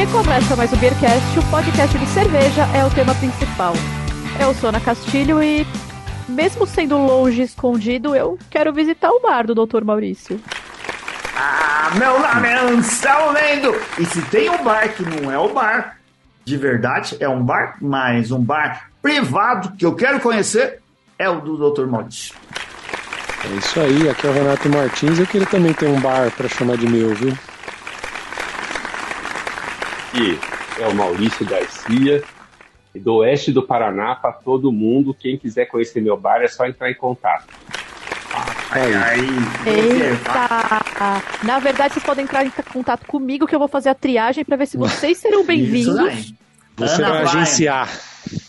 E começa mais o Beercast, o podcast de cerveja é o tema principal. Eu sou Ana Castilho e, mesmo sendo longe e escondido, eu quero visitar o bar do Dr. Maurício. Ah, meu nome é Anselmo Lendo! E se tem um bar que não é o bar, de verdade, é um bar, mas um bar privado que eu quero conhecer, é o do Dr. Maurício. É isso aí, aqui é o Renato Martins, eu queria também ter um bar para chamar de meu, viu? Aqui é o Maurício Garcia, do oeste do Paraná, para todo mundo. Quem quiser conhecer meu bar é só entrar em contato. Ai, ai, Eita! Na verdade, vocês podem entrar em contato comigo que eu vou fazer a triagem para ver se vocês serão bem-vindos. Você vai agenciar.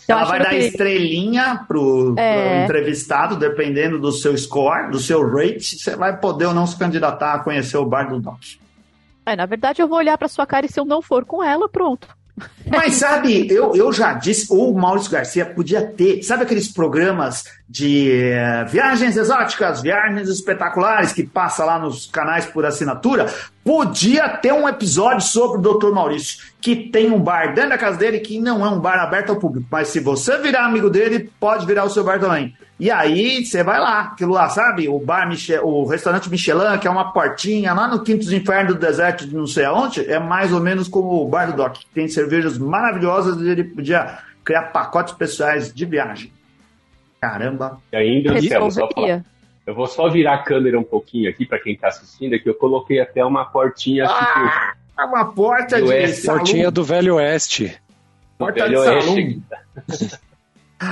Eu Ela vai que dar queria- estrelinha pro, É. pro entrevistado, dependendo do seu score, do seu rate, você vai poder ou não se candidatar a conhecer o bar do Doc. É, na verdade, eu vou olhar pra sua cara e se eu não for com ela, pronto. Mas sabe, eu, eu já disse, o Maurício Garcia podia ter, sabe aqueles programas de eh, viagens exóticas, viagens espetaculares que passa lá nos canais por assinatura? Podia ter um episódio sobre o Dr. Maurício, que tem um bar dentro da casa dele que não é um bar aberto ao público, mas se você virar amigo dele, pode virar o seu bar também. E aí você vai lá, aquilo lá, sabe? O bar Michel, o restaurante Michelin, que é uma portinha lá no Quinto dos Infernos do deserto de não sei aonde, é mais ou menos como o bar do Doc, que tem cervejas maravilhosas e ele podia criar pacotes especiais de viagem. Caramba. E ainda, só falar. Eu vou só virar a câmera um pouquinho aqui para quem está assistindo, aqui eu coloquei até uma portinha Ah, é uma porta Do de oeste. salão. Portinha do Velho Oeste. porta Velho de Oeste.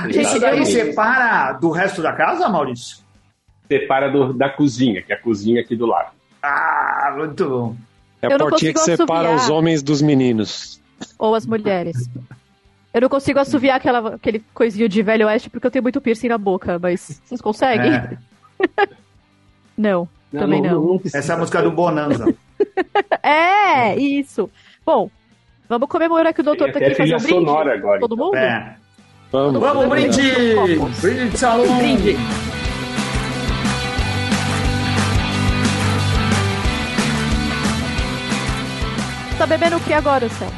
Gente, aí Exatamente. separa do resto da casa, Maurício? Separa do- da cozinha, que é a cozinha aqui do lado. Ah, muito bom. É a Eu não portinha que consigo separa assoviar. os homens dos meninos. Ou as mulheres. Eu não consigo assoviar aquela, aquele coisinho de velho oeste porque eu tenho muito piercing na boca, mas vocês conseguem? É, Não, também não. essa é a música do Bonanza. É, isso. Bom, vamos comemorar que o doutor Tem tá aqui fazer trilha um brinde. sonora agora. Todo mundo? É. Vamos. Vamos, brinde! Brinde de salão! Brinde. Tá bebendo o que agora, Céu?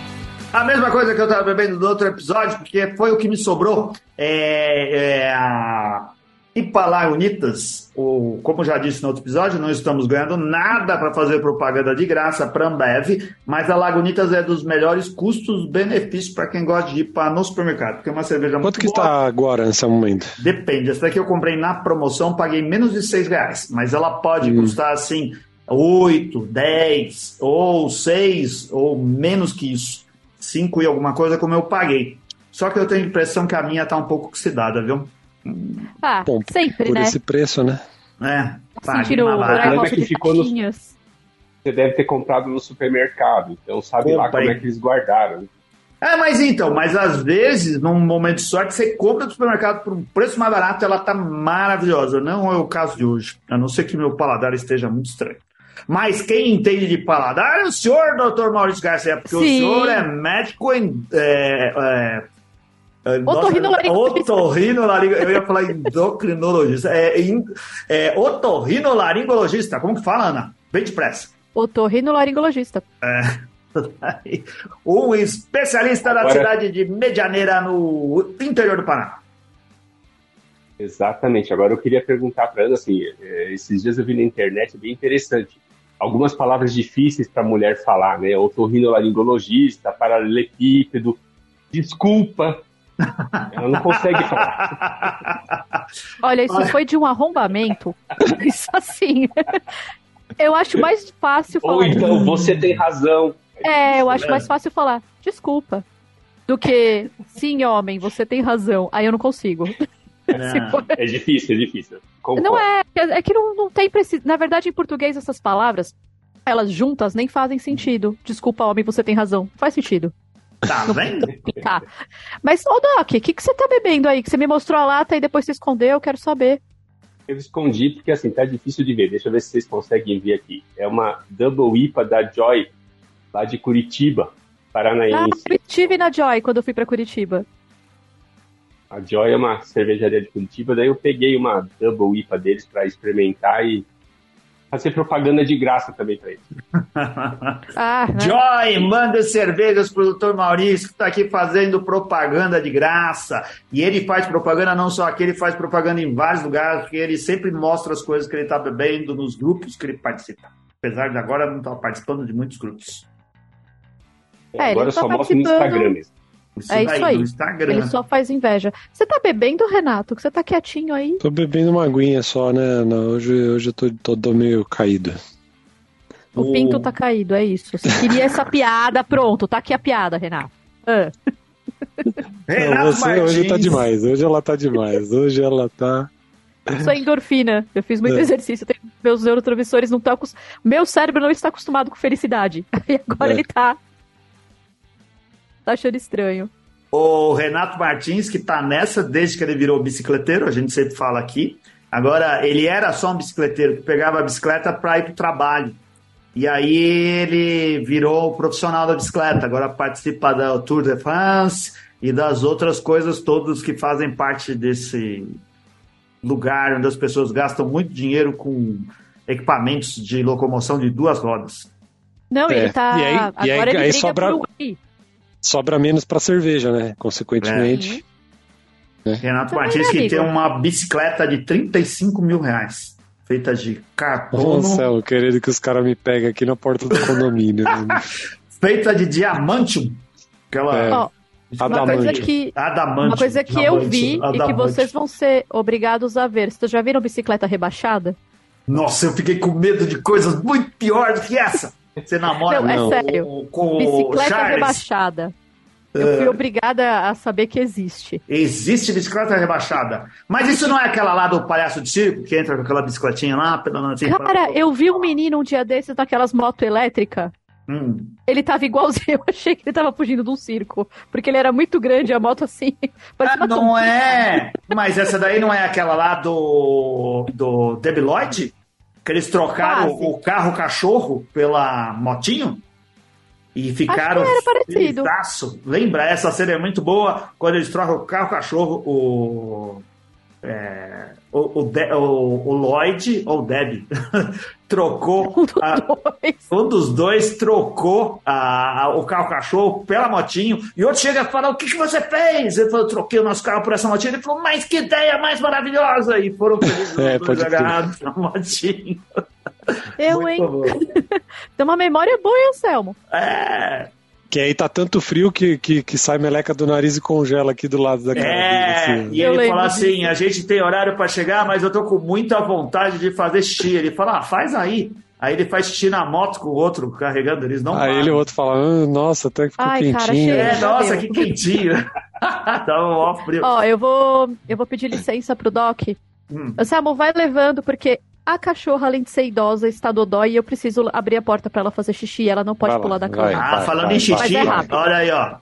A mesma coisa que eu tava bebendo do outro episódio, porque foi o que me sobrou. É, é a Ipalaunitas, ou como já disse no outro episódio, não estamos ganhando nada para fazer propaganda de graça para Ambev, mas a Lagunitas é dos melhores custos-benefícios para quem gosta de ir para no supermercado, porque é uma cerveja Quanto muito que boa. está agora nesse momento? Depende. Essa daqui eu comprei na promoção, paguei menos de 6 reais. Mas ela pode custar assim 8, 10, ou 6, ou menos que isso. 5 e alguma coisa como eu paguei. Só que eu tenho a impressão que a minha tá um pouco oxidada, viu? Ah, Bom, sempre, Por né? esse preço, né? É, Sentindo o paguei uma buraco barata. Lembra que ficou no- caixinhas. Você deve ter comprado no supermercado, então sabe lá Comprei. como é que eles guardaram. É, mas então, mas às vezes, num momento de sorte, você compra do supermercado por um preço mais barato, ela tá maravilhosa. Não é o caso de hoje, a não ser que meu paladar esteja muito estranho. Mas quem entende de paladar é o senhor, doutor Maurício Garcia, porque Sim. o senhor é médico em. É, é, é, Otorrinolaringologista. otorrinolaringo- Eu ia falar endocrinologista. É, in, é, otorrinolaringologista. Como que fala, Ana? Bem depressa. Otorrinolaringologista. Um especialista da Agora- cidade de Medianeira, no interior do Paraná. Exatamente. Agora eu queria perguntar para Ana, assim, eh, esses dias eu vi na internet, é bem interessante. Algumas palavras difíceis para a mulher falar, né? Otorrinolaringologista, paralelepípedo, desculpa. Ela não consegue falar. Olha, isso Olha. foi de um arrombamento. Isso assim. Eu acho mais fácil falar. Ou então, você tem razão. É, eu acho né? mais fácil falar desculpa. Do que, sim, homem, você tem razão. Aí eu não consigo. Se for- É difícil, é difícil. Concordo. Não é, é que não, não tem preci... Na verdade, em português, essas palavras, elas juntas nem fazem sentido. Desculpa, homem, você tem razão. Faz sentido. Tá vendo? Tá. Mas, ô Doc, o que, que você tá bebendo aí? Que você me mostrou a lata e depois você escondeu, eu quero saber. Eu escondi porque assim, tá difícil de ver. Deixa eu ver se vocês conseguem ver aqui. É uma Double IPA da Joy, lá de Curitiba, Ah, paranaense. eu estive na Joy quando eu fui pra Curitiba. A Joy é uma cervejaria de Curitiba, daí eu peguei uma Double IPA deles para experimentar e fazer propaganda de graça também pra ele. Ah, né? Joy, manda cervejas pro Dr. Maurício, que está aqui fazendo propaganda de graça. E ele faz propaganda não só aqui, ele faz propaganda em vários lugares, porque ele sempre mostra as coisas que ele está bebendo nos grupos que ele participa. Apesar de agora não estar participando de muitos grupos. É, ele Agora tá só mostra no. Instagram mesmo. Isso É isso daí, aí. no Instagram. Ele só faz inveja. Você tá bebendo, Renato? Que você tá quietinho aí? Tô bebendo uma aguinha só, né? Não, hoje, hoje eu tô, tô, tô meio caído. O pinto tá caído, é isso. Você queria essa piada, pronto, tá aqui a piada, Renato. Ah, Renato Não, você Martins. hoje tá demais, hoje ela tá demais, hoje ela tá. isso é endorfina. Eu fiz muito É. exercício, tenho- meus neurotransmissores não estão. Meu cérebro não está acostumado com felicidade. E agora É. ele tá. Tá achando estranho. O Renato Martins, que tá nessa desde que ele virou bicicleteiro, a gente sempre fala aqui. Agora, ele era só um bicicleteiro que pegava a bicicleta para ir para o trabalho. E aí ele virou profissional da bicicleta. Agora participa da Tour de France e das outras coisas todas que fazem parte desse lugar onde as pessoas gastam muito dinheiro com equipamentos de locomoção de duas rodas. Não, É. ele tá. E aí- e aí- agora ele aí briga sobra- por Uruguai. Sobra menos pra cerveja, né? Consequentemente. Renato Também, Martins, que tem uma bicicleta de 35 mil reais, feita de carbono, Nossa, eu querendo que os caras me peguem aqui na porta do condomínio. né? feita de diamantium. Aquela É. Ó, uma coisa que. adamante. Uma coisa que eu vi e que vocês vão ser obrigados a ver. Vocês já viram bicicleta rebaixada? Nossa, eu fiquei com medo de coisas muito piores do que essa. Você namora Não, é com, sério. com o Bicicleta Charles. rebaixada. Eu fui obrigada a saber que existe. Existe bicicleta rebaixada. Mas isso não é aquela lá do palhaço de circo que entra com aquela bicicletinha lá? pedalando assim, Cara, eu vi um menino um dia desses naquelas motos elétricas. Hum. Ele tava igualzinho, eu achei que ele tava fugindo de um circo. Porque ele era muito grande, a moto assim. Ah, não é. Mas essa daí não é aquela lá do, do Debi Lloyd? Que eles trocaram Quase. o carro cachorro pela motinho? E ficaram. Acho. Lembra? Essa cena é muito boa. Quando eles trocam o carro cachorro, o. é, o, o, De- o- o Lloyd, ou o Deb, trocou. Um dos a- dois. um dos dois trocou a- a- o carro cachorro pela motinho e outro chega e fala: O que, que você fez? Ele falou: Troquei o nosso carro por essa motinha. Ele falou: Mas que ideia mais maravilhosa! E foram felizes É, os dois pode crer. agarrados na motinha. Eu, Muito hein? Tem uma memória boa, hein, Anselmo? É, Que aí tá tanto frio que, que, que sai meleca do nariz e congela aqui do lado da cara é. dele. assim. E ele fala assim: disso. A gente tem horário para chegar, mas eu tô com muita vontade de fazer xixi. Ele fala: Ah, faz aí. Aí ele faz xixi na moto com o outro carregando, eles não Aí param. ele o outro fala, ah, nossa, até que ficou Ai, cara, quentinho. chega. É, nossa, que quentinho. Tava mó frio. Ó, eu vou, eu vou pedir licença pro Doc. Hum. Anselmo, vai levando, porque a cachorra, além de ser idosa, está dodói e eu preciso abrir a porta pra ela fazer xixi. Ela não pode Vai lá, pular da vai. cama. Ah, vai, falando vai, em xixi, é olha aí, ó.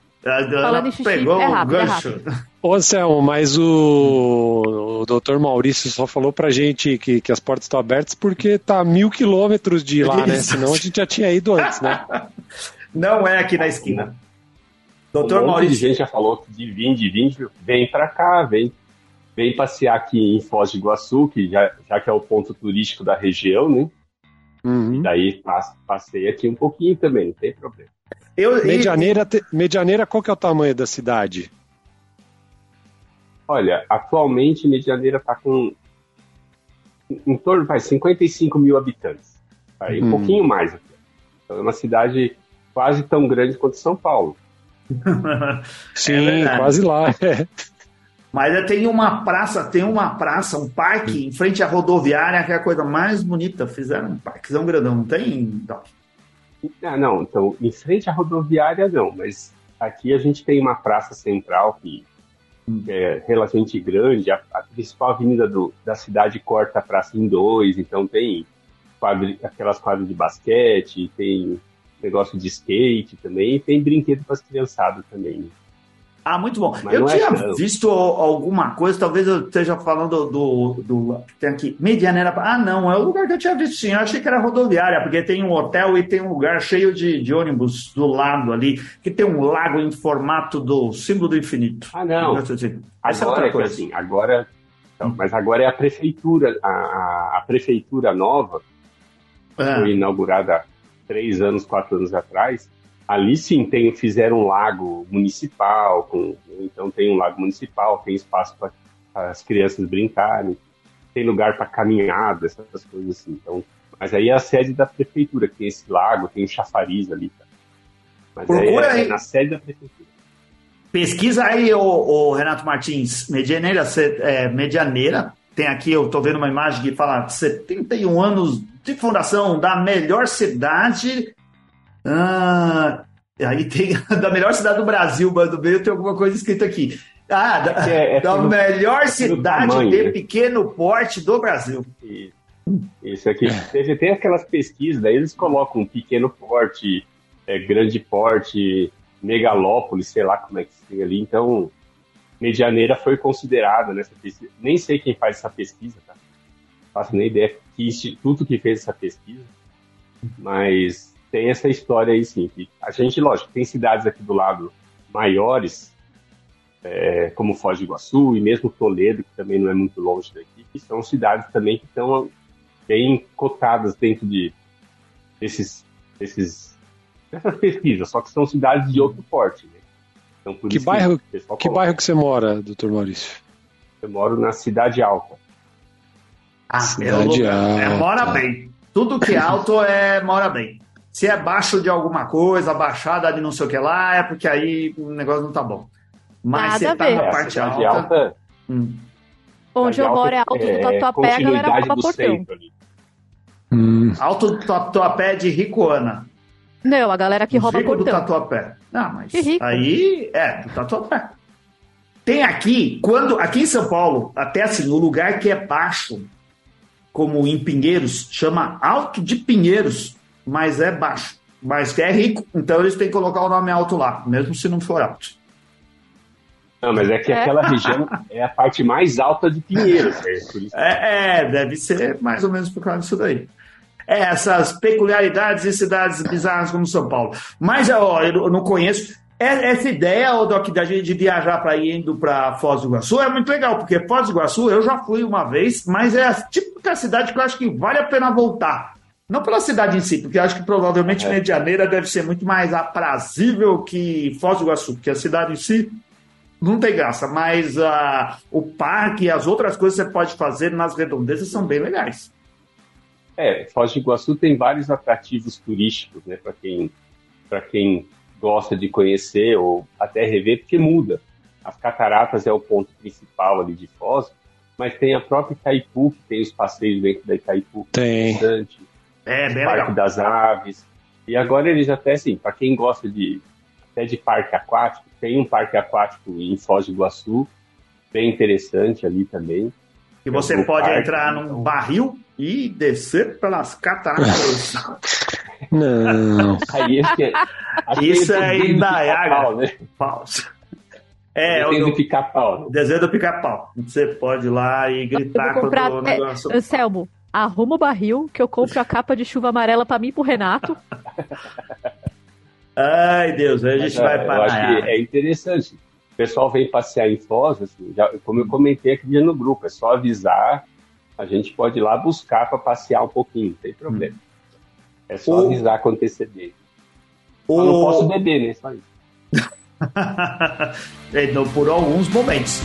Falando em xixi, pegou é o rápido, é gancho. Ô, Anselmo, mas o, o doutor Maurício só falou pra gente que, que as portas estão abertas porque tá a mil quilômetros de lá, né? Senão a gente já tinha ido antes, né? Não é aqui na esquina. Doutor um Maurício. gente já falou de vir, de vir, vem pra cá, vem, vem passear aqui em Foz de Iguaçu, que já, já que é o ponto turístico da região, né? Uhum. Daí passe- passei aqui um pouquinho também, não tem problema. Eu, e- Medianeira, Medianeira, qual que é o tamanho da cidade? Olha, atualmente Medianeira está com em- torno, vai, 55 mil habitantes. Aí um Hum. pouquinho mais. Então é uma cidade quase tão grande quanto São Paulo. Sim, verdade. quase lá. é. Mas tem uma praça, tem uma praça, um parque em frente à rodoviária, que é a coisa mais bonita. Fizeram um parquezão grandão, não tem, Doc? Ah, não, então, em frente à rodoviária não, mas aqui a gente tem uma praça central que é relativamente grande, a, a principal avenida do- da cidade corta a praça em dois, então tem quadri- aquelas quadras de basquete, tem negócio de skate também, e tem brinquedo para as criançadas também. Ah, muito bom. Mas eu é tinha tanto. visto alguma coisa, talvez eu esteja falando do, do. Tem aqui, Medianeira. Ah, não, é o lugar que eu tinha visto sim. Eu achei que era rodoviária, porque tem um hotel e tem um lugar cheio de, de ônibus do lado ali, que tem um lago em formato do símbolo do infinito. Ah, não. Essa é Agora outra é que coisa. assim, agora. então, mas agora é a prefeitura, a, a- prefeitura nova é. foi inaugurada três anos, quatro anos atrás, ali sim tem, fizeram um lago municipal, com, então tem um lago municipal, tem espaço para as crianças brincarem, tem lugar para caminhada, essas coisas assim. Então, mas aí é a sede da prefeitura, que tem esse lago, tem um chafariz ali. Tá? Mas Procura é, aí. é na sede da prefeitura. Pesquisa aí, o, Renato Martins, Medianeira, é, Medianeira, tem aqui, eu estou vendo uma imagem que fala 71 anos de fundação da melhor cidade. Ah, aí tem da melhor cidade do Brasil, mas do meio tem alguma coisa escrita aqui. Ah, da, é, é da melhor cidade tamanho, de né? pequeno porte do Brasil. Isso, aqui. Tem, tem aquelas pesquisas, daí eles colocam pequeno porte, é, grande porte, megalópole, sei lá como é que se tem ali. Então, Medianeira foi considerada nessa pesquisa. Nem sei quem faz essa pesquisa, tá? Não faço nem ideia que instituto que fez essa pesquisa. Mas tem essa história aí, sim. Que a gente, lógico, tem cidades aqui do lado maiores, é, como Foz do Iguaçu e mesmo Toledo, que também não é muito longe daqui, que são cidades também que estão bem cotadas dentro de desses, desses dessas pesquisas, só que são cidades de outro porte. Né? Então, que bairro que, que bairro que você mora, doutor Maurício? Eu moro na Cidade Alta. Ah, cidade alta. É, mora bem. Tudo que é alto é mora bem. Se é baixo de alguma coisa, baixada de não sei o que lá, é porque aí o negócio não tá bom. Mas Nada você tá na parte alta. alta hum. Onde eu moro é alto do é Tatuapé, a galera rouba portão. Hum. Alto do Tatuapé de Ricoana. Não, a galera que rouba portão. do Tatuapé. Não, mas aí é, do Tatuapé. Tem aqui, quando aqui em São Paulo, até assim, o lugar que é baixo, como em Pinheiros, chama Alto de Pinheiros, mas é baixo. Mas que é rico, então eles têm que colocar o nome alto lá, mesmo se não for alto. Não, mas é que é. aquela região é a parte mais alta de Pinheiros. É, é, deve ser mais ou menos por causa disso daí. É, essas peculiaridades em cidades bizarras como São Paulo. Mas ó, eu não conheço. É, essa ideia, o Doc, da gente de viajar para ir indo para Foz do Iguaçu é muito legal, porque Foz do Iguaçu eu já fui uma vez, mas é a típica cidade que eu acho que vale a pena voltar. Não pela cidade em si, porque eu acho que provavelmente é. Medianeira deve ser muito mais aprazível que Foz do Iguaçu, porque a cidade em si não tem graça, mas uh, o parque e as outras coisas que você pode fazer nas redondezas são bem legais. É, Foz do Iguaçu tem vários atrativos turísticos, né, para quem, quem gosta de conhecer ou até rever, porque muda. As cataratas é o ponto principal ali de Foz, mas tem a própria Itaipu, que tem os passeios dentro da Itaipu. É tem. Bastante. É, bem Parque legal. das Aves. E agora eles até, assim, para quem gosta de até de parque aquático, tem um parque aquático em Foz do Iguaçu, bem interessante ali também. E você é pode parque, entrar num então... barril e descer pelas cataratas. Não. Aí é, Isso é Indaiaga. Né? É, desenho do pica-pau. Desenho do pica-pau. Você pode ir lá e gritar contra o negócio. Anselmo, arruma o barril que eu compro a capa de chuva amarela para mim e pro Renato. Ai, Deus, a gente Mas, vai parar. Eu acho que é interessante. O pessoal vem passear em Foz, assim, já, como eu comentei aqui no grupo, é só avisar, a gente pode ir lá buscar para passear um pouquinho, não tem problema. É só o... avisar com antecedência. O... Eu não posso beber, né? Só isso. então, por alguns momentos.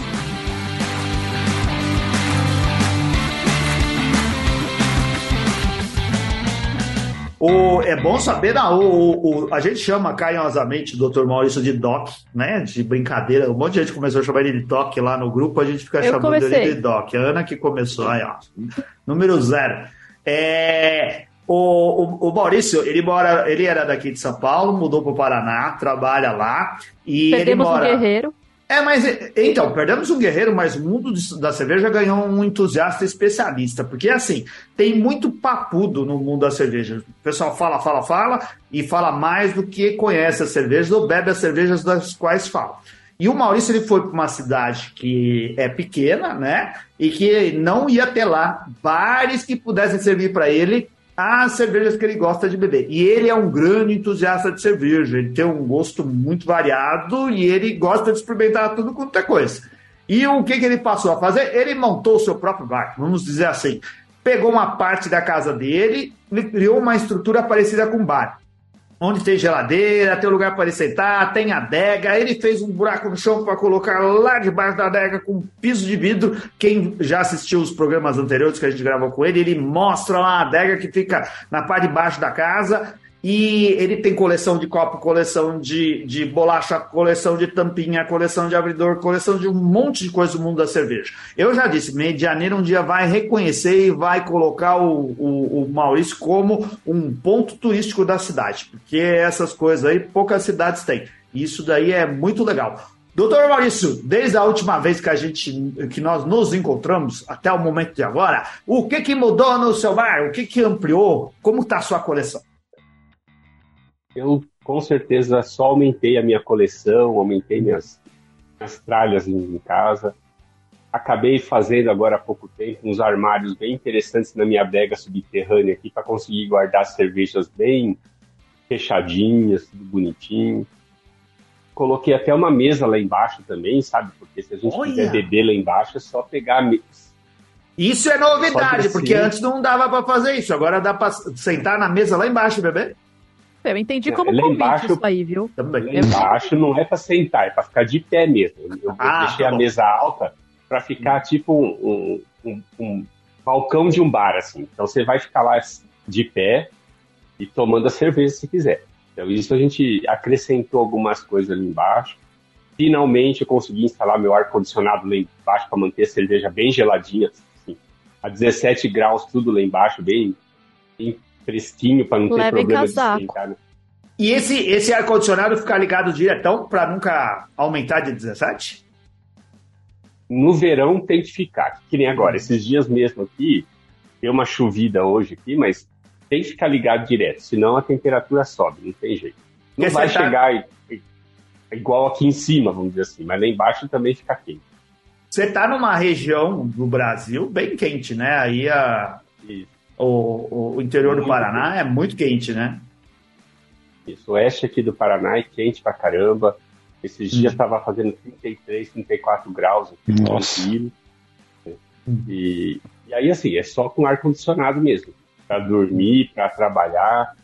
O, é bom saber, não, o, o, a gente chama carinhosamente o Dr. Maurício de Doc, né? De brincadeira. Um monte de gente começou a chamar ele de Doc lá no grupo, a gente fica Eu chamando comecei. ele de Doc. A Ana que começou, aí, ó. Número zero. É, o, o, o, Maurício, ele mora, ele era daqui de São Paulo, mudou para o Paraná, trabalha lá. E Perdemos ele mora... um guerreiro. É, mas então, perdemos um guerreiro, mas o mundo da cerveja ganhou um entusiasta especialista, porque assim, tem muito papudo no mundo da cerveja. O pessoal fala, fala, fala e fala mais do que conhece as cervejas ou bebe as cervejas das quais fala. E o Maurício ele foi para uma cidade que é pequena, né? E que não ia ter lá bares que pudessem servir para ele as cervejas que ele gosta de beber. E ele é um grande entusiasta de cerveja, ele tem um gosto muito variado e ele gosta de experimentar tudo quanto é coisa. E o que, que ele passou a fazer? Ele montou o seu próprio bar, vamos dizer assim. pegou uma parte da casa dele criou uma estrutura parecida com um bar onde tem geladeira, tem lugar para ele sentar, tem adega. Ele fez um buraco no chão para colocar lá debaixo da adega com piso de vidro. Quem já assistiu os programas anteriores que a gente gravou com ele, ele mostra lá a adega que fica na parte de baixo da casa. E ele tem coleção de copo, coleção de, de bolacha, coleção de tampinha, coleção de abridor, coleção de um monte de coisa do mundo da cerveja. Eu já disse, Medianeira um dia vai reconhecer e vai colocar o, o, o Maurício como um ponto turístico da cidade, porque essas coisas aí poucas cidades têm. Isso daí é muito legal. Doutor Maurício, desde a última vez que a gente, que nós nos encontramos até o momento de agora, o que que mudou no seu bar? O que que ampliou? Como está a sua coleção? Eu com certeza só aumentei a minha coleção, aumentei minhas, minhas tralhas em, casa. Acabei fazendo agora há pouco tempo uns armários bem interessantes na minha adega subterrânea aqui para conseguir guardar cervejas bem fechadinhas, tudo bonitinho. Coloquei até uma mesa lá embaixo também, sabe? Porque se a gente Olha. quiser beber lá embaixo é só pegar a mesa. Isso é novidade, porque antes não dava para fazer isso. Agora dá para sentar na mesa lá embaixo, bebê? Eu entendi como lá convite embaixo, isso aí, viu? Também. Lá embaixo não é para sentar, é para ficar de pé mesmo. Eu ah, deixei tá a mesa alta para ficar tipo um, um, um, balcão de um bar, assim. Então você vai ficar lá de pé e tomando a cerveja se quiser. Então isso a gente acrescentou algumas coisas ali embaixo. Finalmente eu consegui instalar meu ar-condicionado lá embaixo para manter a cerveja bem geladinha, assim, a 17 graus, tudo lá embaixo, bem, bem fresquinho para não ter problema casaco. de esquentar. Né? E esse, esse ar-condicionado ficar ligado diretão para nunca aumentar de 17? No verão tem que ficar, que nem agora. Esses dias mesmo aqui, deu uma chovida hoje aqui, mas tem que ficar ligado direto, senão a temperatura sobe, não tem jeito. Não Porque vai tá chegar tá... igual aqui em cima, vamos dizer assim, mas lá embaixo também fica quente. Você está numa região do Brasil bem quente, né? Aí a, o, o interior do Paraná é muito quente, né? Isso, o oeste aqui do Paraná é quente pra caramba. Esses dias estava hum. fazendo 33, 34 graus aqui, tranquilo. Hum. E, e aí, assim, é só com ar-condicionado mesmo. Para dormir, para trabalhar.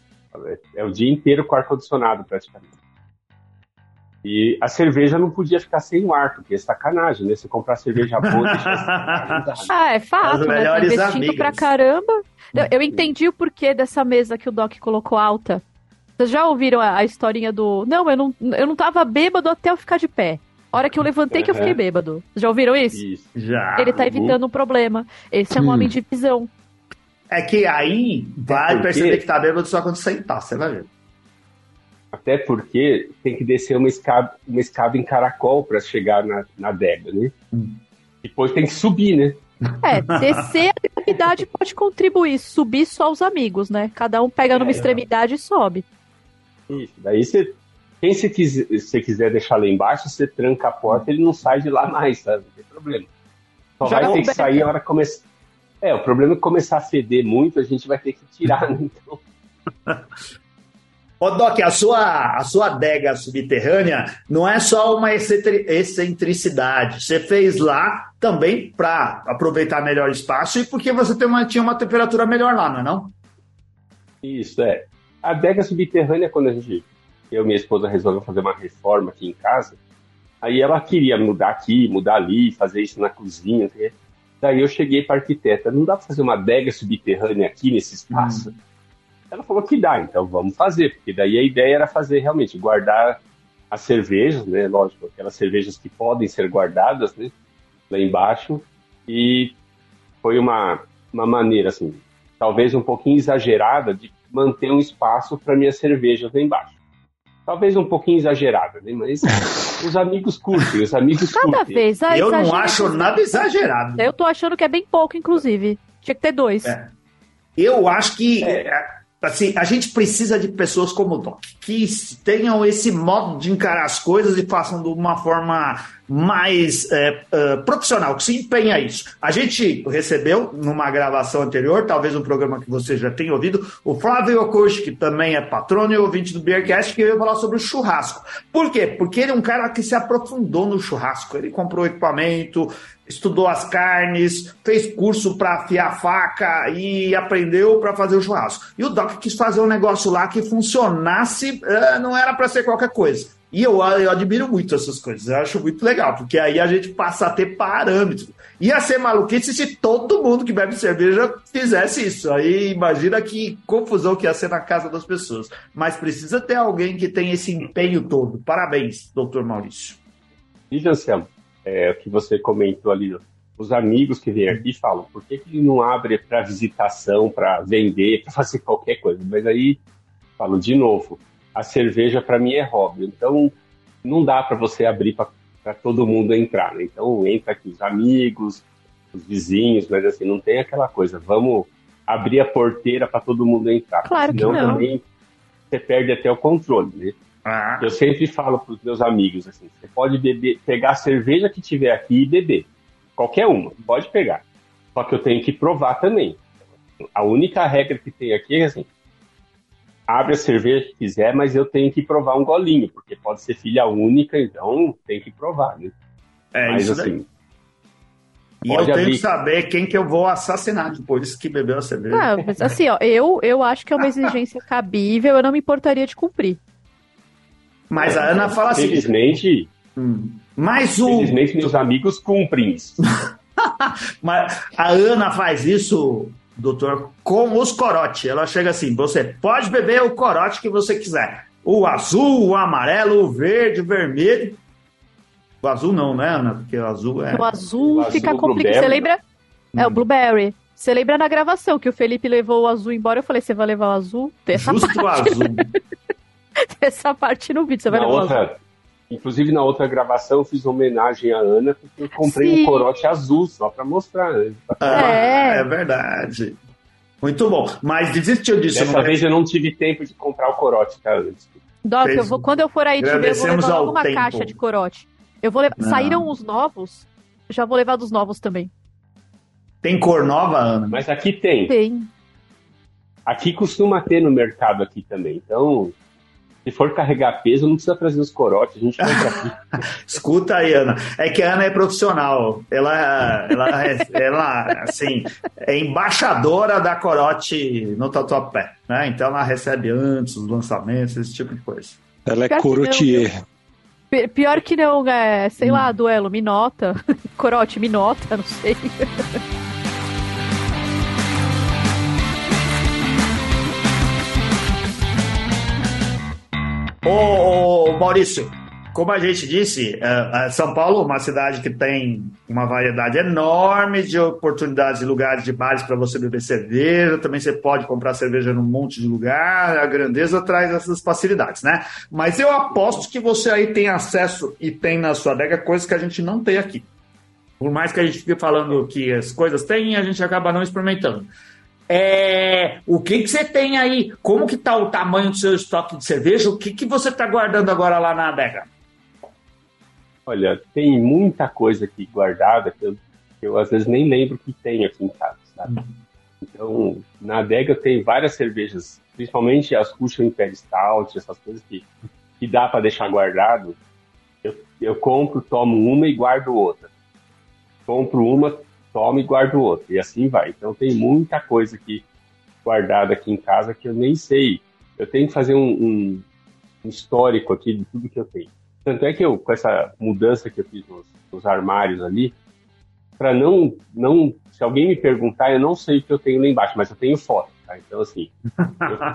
É o dia inteiro com ar-condicionado, praticamente. E a cerveja não podia ficar sem o ar, porque é sacanagem, né? Você comprar cerveja boa, deixa Ah, é fato, né? Tá investindo amigas. pra caramba. Eu, eu entendi o porquê dessa mesa que o Doc colocou alta. Vocês já ouviram a, a, historinha do. Não, eu não, eu não tava bêbado até eu ficar de pé. A hora que eu levantei uhum. que eu fiquei bêbado. Já ouviram isso? isso. Já. Ele tá evitando um problema. Esse é um hum. homem de visão. É que aí vai perceber que tá bêbado só quando sentar, você vai ver. Até porque tem que descer uma escada, uma escada em caracol para chegar na, na adega, né? Depois tem que subir, né? É, descer a gravidade pode contribuir, subir só os amigos, né? Cada um pega numa é, extremidade e sobe. Isso, daí você. Quem você quiser, você quiser deixar lá embaixo, você tranca a porta ele não sai de lá mais, sabe? Não tem problema. Só Já vai ter que sair a hora que começar. É, o problema é que começar a feder muito, a gente vai ter que tirar, né? Então. Ô, Doc, a sua, a sua adega subterrânea não é só uma excentricidade. Você fez lá também para aproveitar melhor o espaço e porque você tem uma, tinha uma temperatura melhor lá, não é não? Isso, é. A adega subterrânea, quando a gente, eu e minha esposa resolveu fazer uma reforma aqui em casa, aí ela queria mudar aqui, mudar ali, fazer isso na cozinha. Daí eu cheguei para arquiteta, não dá para fazer uma adega subterrânea aqui nesse espaço? Hum. Ela falou que dá, então vamos fazer, porque daí a ideia era fazer realmente, guardar as cervejas, né? Lógico, aquelas cervejas que podem ser guardadas, né? Lá embaixo. E foi uma, uma maneira, assim, talvez um pouquinho exagerada de manter um espaço para minhas cervejas lá embaixo. Talvez um pouquinho exagerada, né? Mas os amigos curtem, os amigos Cada curtem. Vez, ah, Eu não acho nada exagerado. Eu tô achando que é bem pouco, inclusive. Tinha que ter dois. É. Eu acho que é assim, a gente precisa de pessoas como o Doc, que tenham esse modo de encarar as coisas e façam de uma forma mais é, é, profissional, que se empenha isso. A gente recebeu numa gravação anterior, talvez um programa que você já tenha ouvido, o Flávio Okoshi, que também é patrono e ouvinte do Beercast, que veio falar sobre o churrasco. Por quê? Porque ele é um cara que se aprofundou no churrasco. Ele comprou equipamento, estudou as carnes, fez curso para afiar faca e aprendeu para fazer o churrasco. E o Doc quis fazer um negócio lá que funcionasse, uh, não era para ser qualquer coisa. E eu, eu admiro muito essas coisas, eu acho muito legal, porque aí a gente passa a ter parâmetros. Ia ser maluquice se todo mundo que bebe cerveja fizesse isso. Aí imagina que confusão que ia ser na casa das pessoas. Mas precisa ter alguém que tenha esse empenho todo. Parabéns, doutor Maurício. E, Anselmo, é, o que você comentou ali, os amigos que vêm aqui falam, por que, que não abre para visitação, para vender, para fazer qualquer coisa? Mas aí, falo de novo, a cerveja para mim é hobby, então não dá para você abrir para todo mundo entrar, né? Então entra aqui os amigos, os vizinhos, mas assim, não tem aquela coisa, vamos abrir a porteira para todo mundo entrar. Claro Senão que não. também você perde até o controle, né? Ah. Eu sempre falo para os meus amigos assim: você pode beber, pegar a cerveja que tiver aqui e beber. Qualquer uma, pode pegar. Só que eu tenho que provar também. A única regra que tem aqui é assim: abre a cerveja que quiser, mas eu tenho que provar um golinho, porque pode ser filha única, então tem que provar, né? É mas, isso assim. E eu tenho abrir... que saber quem que eu vou assassinar depois que bebeu a cerveja. Não, mas assim, ó, eu, eu acho que é uma exigência cabível, eu não me importaria de cumprir. Mas a Ana fala assim. Felizmente. Hum, mas o. Felizmente, meus amigos cumprem isso. mas a Ana faz isso, doutor, com os corote. Ela chega assim: você pode beber o corote que você quiser. O azul, o amarelo, o verde, o vermelho. O azul não, né, Ana? Porque o azul é. O azul, o azul fica complicado. Você lembra? Hum. É o blueberry. Você lembra na gravação que o Felipe levou o azul embora? Eu falei, você vai levar o azul? Justo o azul. essa parte no vídeo. Você vai na outra, Inclusive, na outra gravação, eu fiz homenagem à Ana, porque eu comprei Sim. um corote azul, só para mostrar. Né? Ah, é. é verdade. Muito bom. Mas desistiu disso. Dessa não vez eu não tive tempo de comprar o corote, tá? Antes. Doc, eu vou, quando eu for aí te ver, eu vou levar logo uma tempo. caixa de corote. Eu vou levar... Saíram os novos, já vou levar dos novos também. Tem cor nova, Ana? Mas aqui tem. Tem. Aqui costuma ter no mercado aqui também. Então, se for carregar peso, não precisa trazer os corotes, a gente aqui. Escuta aí, Ana. É que a Ana é profissional. Ela, ela, ela assim, é embaixadora da corote no Tatuapé. Né? Então ela recebe antes os lançamentos, esse tipo de coisa. Ela é corotier. Pior que não, é, sei hum. lá, duelo, minota. Corote, minota, não sei. Ô, ô, Maurício, como a gente disse, é, é, São Paulo é uma cidade que tem uma variedade enorme de oportunidades e lugares de bares para você beber cerveja. Também você pode comprar cerveja num monte de lugar. A grandeza traz essas facilidades, né? Mas eu aposto que você aí tem acesso e tem na sua adega coisas que a gente não tem aqui. Por mais que a gente fique falando que as coisas têm, a gente acaba não experimentando. É, o que, que você tem aí? Como que está o tamanho do seu estoque de cerveja? O que, que você está guardando agora lá na adega? Olha, tem muita coisa aqui guardada que eu, que eu às vezes nem lembro que tem aqui em casa, sabe? Então, na adega tem várias cervejas, principalmente as Cushion Imperial Stout, essas coisas que, que dá para deixar guardado. Eu, eu compro, tomo uma e guardo outra. Compro uma, tomo e guardo outro. E assim vai. Então tem muita coisa aqui guardada aqui em casa que eu nem sei. Eu tenho que fazer um, um, um histórico aqui de tudo que eu tenho. Tanto é que eu, com essa mudança que eu fiz nos, nos armários ali, para não, não, se alguém me perguntar, eu não sei o que eu tenho lá embaixo, mas eu tenho foto, tá? Então, assim,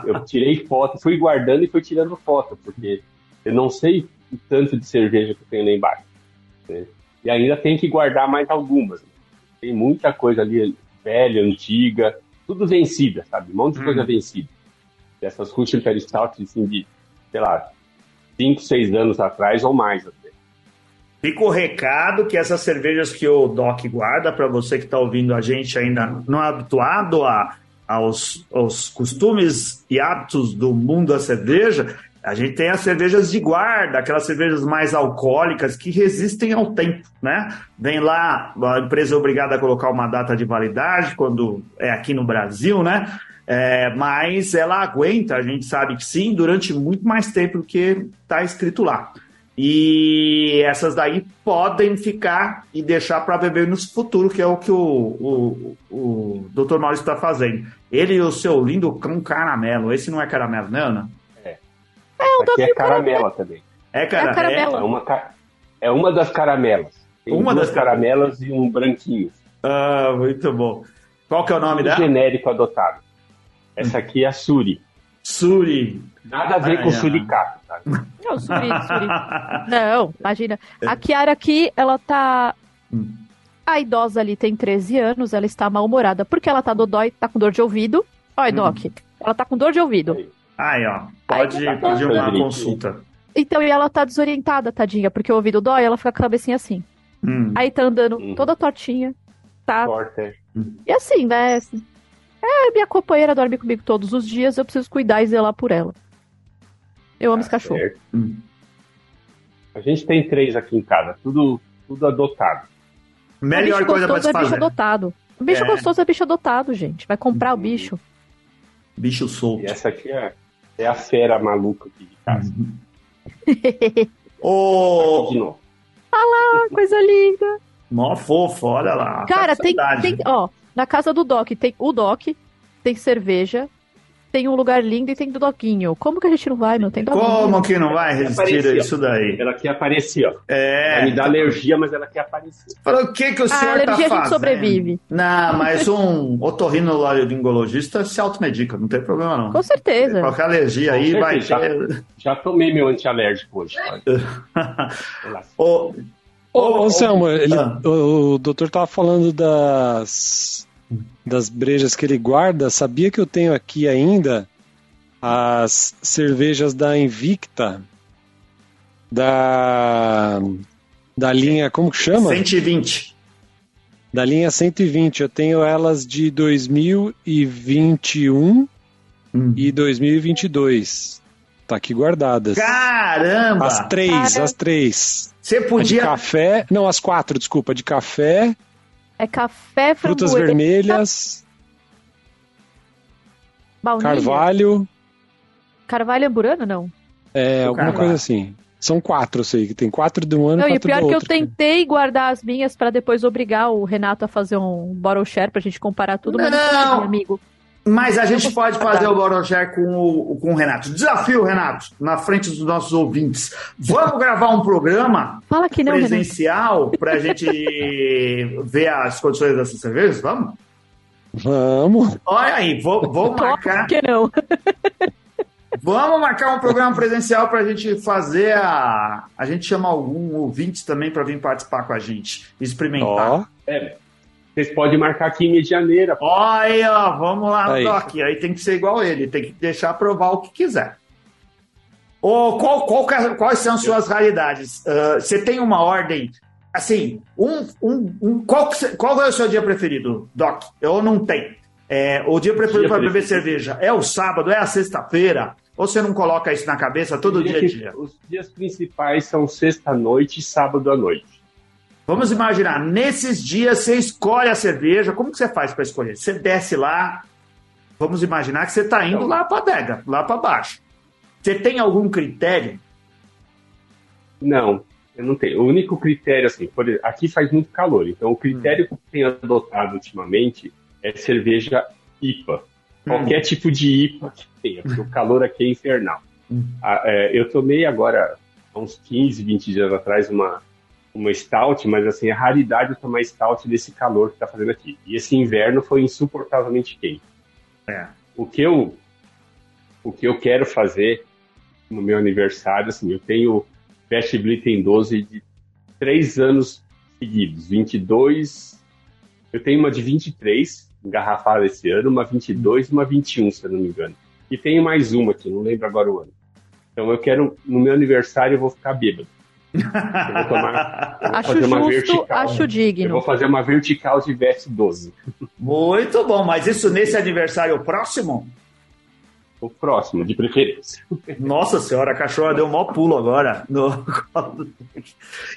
eu, eu tirei foto, fui guardando e fui tirando foto, porque eu não sei o tanto de cerveja que eu tenho lá embaixo. Né? E ainda tenho que guardar mais algumas. Tem muita coisa ali velha, antiga, tudo vencida, sabe? Um monte de hum. coisa vencida. Dessas Russian Imperial Stout, assim, de, sei lá, 5, 6 anos atrás ou mais até. Fica o recado que essas cervejas que o Doc guarda, para você que está ouvindo a gente ainda não é habituado a, aos, aos costumes e hábitos do mundo da cerveja, a gente tem as cervejas de guarda, aquelas cervejas mais alcoólicas que resistem ao tempo, né? Vem lá, a empresa é obrigada a colocar uma data de validade quando é aqui no Brasil, né? É, mas ela aguenta, a gente sabe que sim, durante muito mais tempo do que está escrito lá. E essas daí podem ficar e deixar para beber no futuro, que é o que o, o, o Dr. Maurício está fazendo. Ele e o seu lindo cão caramelo. Esse não é caramelo, não, Ana? É. É, o Aqui é caramela também. É, cara, é, caramela. é, uma, é uma das caramelas. Tem uma das caramelas e um branquinho. Ah, muito bom. Qual que é o nome dela? Genérico adotado. Essa aqui é a Suri. Suri. Nada a ver ah, com é. suricato, tá? Não, Suri, Suri. Não, imagina. A Kiara aqui, ela tá. Hum. A idosa ali tem 13 anos, ela está mal-humorada porque ela tá dodói, tá com dor de ouvido. Olha, hum. Doc, ela tá com dor de ouvido. Aí, ó. Pode Aí, pedir uma consulta. Então, e ela tá desorientada, tadinha, porque o ouvido dói, ela fica com a cabecinha assim. Hum. Aí tá andando hum. toda tortinha. Tá. Torta. E assim, né? É, minha companheira dorme comigo todos os dias, eu preciso cuidar e zelar por ela. Eu amo tá esse cachorro. Hum. A gente tem três aqui em casa, tudo, tudo adotado. Melhor coisa pra se é bicho adotado. O bicho é. gostoso é bicho adotado, gente. Vai comprar uhum. o bicho. Bicho solto. E essa aqui é, é a fera maluca aqui de casa. Uhum. Ô! oh. Olha lá, coisa linda. Mó fofo, olha lá. Cara, tá tem, tem, ó, na casa do Doc tem o Doc, tem cerveja, tem um lugar lindo e tem do Doquinho. Como que a gente não vai, meu? Tem Como que não vai resistir a isso daí? Ela quer aparecer, ó. É. Ela me dá alergia, mas ela quer aparecer. Fala, o que que o ah, senhor a tá fazendo? a gente sobrevive. Não, mas um otorrinolaringologista se automedica, não tem problema não. Com certeza. Qualquer alergia aí certeza. vai já. Já tomei meu antialérgico hoje. ô, ô, ô, Selma, ele, ah. o, o doutor tava falando das das brejas que ele guarda, sabia que eu tenho aqui ainda as cervejas da Invicta, da, da linha, como que chama? 120. Da linha 120. Eu tenho elas de 2021 hum. e 2022. Tá aqui guardadas. Caramba! As três, Caramba. as três. Você podia. A de café. Não, as quatro, desculpa. De café, é café, Frutas vermelhas. Baunilha. Carvalho. Carvalho amburano, não? É, o alguma carvalho. coisa assim. São quatro, eu sei, que tem quatro de um ano não, e quatro pior do que outro. eu tentei guardar as minhas para depois obrigar o Renato a fazer um bottle share pra gente comparar tudo, mas não, não amigo. Mas a gente pode fazer o Borojar com o, com o Renato. Desafio, Renato, na frente dos nossos ouvintes. Vamos gravar um programa Fala que não, presencial para a gente ver as condições dessas cervejas? Vamos? Vamos. Olha aí, vou, vou marcar. que não? Vamos marcar um programa presencial para a gente fazer a. A gente chama algum ouvinte também para vir participar com a gente, experimentar. Oh. É, vocês podem marcar aqui em Medianeira. Olha, vamos lá. Doc. Aí tem que ser igual ele, tem que deixar provar o que quiser. Ô, qual, qual, é, quais são as suas realidades? Uh, você tem uma ordem, assim, um, um, um qual, qual é o seu dia preferido, Doc? Eu não tenho. É, o dia preferido para beber cerveja é o sábado, é a sexta-feira? Ou você não coloca isso na cabeça todo dia a dia? Os dias principais são sexta-noite e sábado à noite. Vamos imaginar, nesses dias você escolhe a cerveja, como que você faz para escolher? Você desce lá, vamos imaginar que você está indo lá para a adega, lá para baixo. Você tem algum critério? Não, eu não tenho. O único critério, assim, por, aqui faz muito calor, então o critério hum. que eu tenho adotado ultimamente é cerveja IPA. Hum. Qualquer tipo de IPA que tenha, porque o calor aqui é infernal. Hum. Ah, é, eu tomei agora, há uns 15, 20 dias atrás, uma uma stout, mas assim, a raridade de tomar stout nesse calor que tá fazendo aqui. E esse inverno foi insuportavelmente quente. É. O que eu o que eu quero fazer no meu aniversário, assim, eu tenho Best Blitten 12 de três anos seguidos, 22, eu tenho uma de 23 engarrafada esse ano, uma 22 e uma 21, se eu não me engano. E tenho mais uma aqui, não lembro agora o ano. Então eu quero, no meu aniversário eu vou ficar bêbado. Tomar. Acho justo, vertical, acho digno. Eu vou fazer uma vertical de veste 12. Muito bom, mas isso nesse aniversário próximo? O próximo, de preferência. Nossa senhora, a cachorra deu um maior pulo agora. No...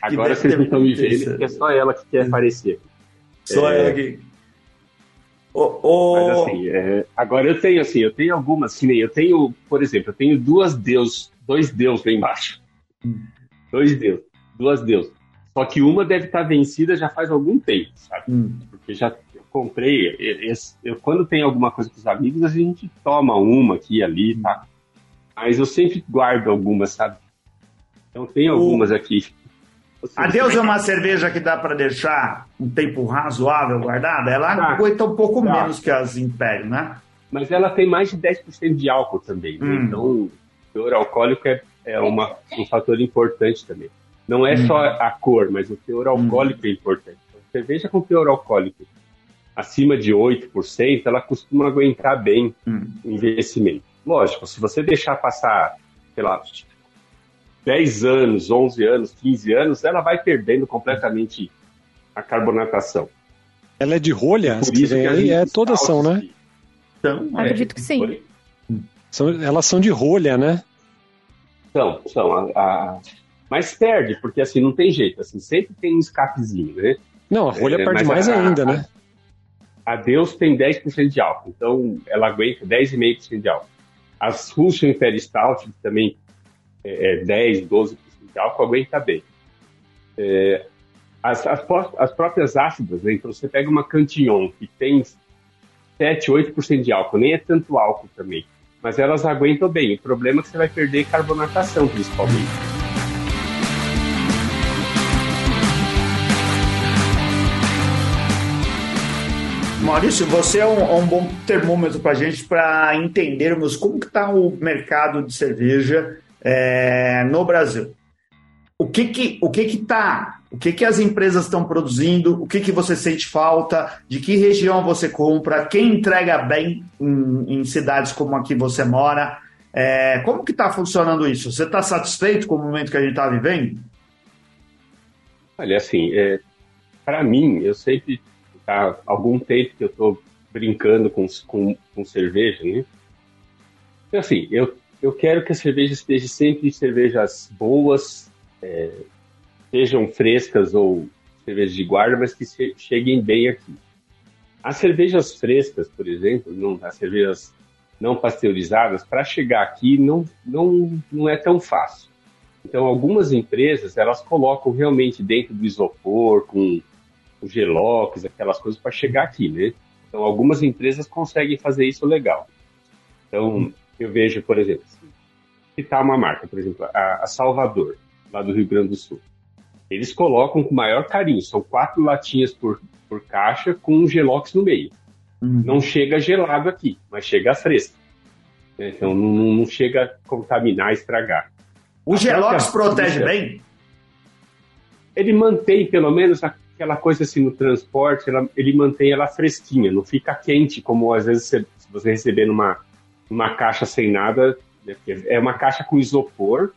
agora vocês não estão me vendo, porque é só ela que quer aparecer. Só é... ela que. Oh, oh... Mas assim, é... agora eu tenho assim, eu tenho algumas, assim, eu tenho, por exemplo, eu tenho duas deus, dois deus lá embaixo. Hum. Dois Deus, duas Deus. Só que uma deve estar vencida já faz algum tempo, sabe? Hum. Porque já eu comprei. Eu, eu, quando tem alguma coisa com os amigos, a gente toma uma aqui e ali, tá? Mas eu sempre guardo algumas, sabe? Então tem algumas o... aqui. Adeus é uma cerveja que dá para deixar um tempo razoável guardada. Ela tá. aguenta um pouco tá. menos que as Império, né? Mas ela tem mais de 10% de álcool também. Né? Hum. Então, o teor alcoólico é, é uma, um fator importante também. Não é só a cor, mas o teor alcoólico é importante. Então, cerveja com teor alcoólico acima de 8%, ela costuma aguentar bem hum. o investimento. Lógico, se você deixar passar, sei lá, 10 anos, 11 anos, 15 anos, ela vai perdendo completamente a carbonatação. Ela é de rolha? Por isso que aí é todas são, né? Então, Acredito é, que sim. São, elas são de rolha, né? São, são. A, a, mas perde, porque assim, não tem jeito. Assim, sempre tem um escapezinho, né? Não, a rolha é, perde mais a, ainda, né? A Deus tem 10% de álcool, então ela aguenta 10,5% de álcool. As Russian Imperial Stout também é, 10, é, 12% de álcool, aguenta bem. É, as, as, as, próprias ácidas, né? então você pega uma Cantillon que tem 7, 8% de álcool, nem é tanto álcool também, mas elas aguentam bem. O problema é que você vai perder carbonatação, principalmente. Maurício, você é um, um bom termômetro para a gente para entendermos como está o mercado de cerveja é, no Brasil. O que que o que que tá? O que que as empresas estão produzindo? O que que você sente falta? De que região você compra? Quem entrega bem em, em cidades como aqui você mora? É, como que está funcionando isso? Você está satisfeito com o momento que a gente está vivendo? Olha, assim, é, para mim, eu sempre há algum tempo que eu estou brincando com, com, com cerveja, né? Então, assim, eu eu quero que a cerveja esteja sempre cervejas boas, é, sejam frescas ou cervejas de guarda, mas que cheguem bem aqui. As cervejas frescas, por exemplo, não, as cervejas não pasteurizadas, para chegar aqui não, não, não é tão fácil. Então, algumas empresas, elas colocam realmente dentro do isopor, com o gelox, aquelas coisas para chegar aqui, né? Então, algumas empresas conseguem fazer isso legal. Então, eu vejo, por exemplo, citar uma marca, por exemplo, a, Salvador, lá do Rio Grande do Sul. Eles colocam com maior carinho, são quatro latinhas por, por caixa com um gelox no meio. Uhum. Não chega gelado aqui, mas chega fresco. Então não, não chega a contaminar, estragar. O a gelox protege bem? Ele mantém pelo menos aquela coisa assim no transporte, ela, ele mantém ela fresquinha, não fica quente como às vezes você, se você receber numa uma caixa sem nada, né, é uma caixa com isopor,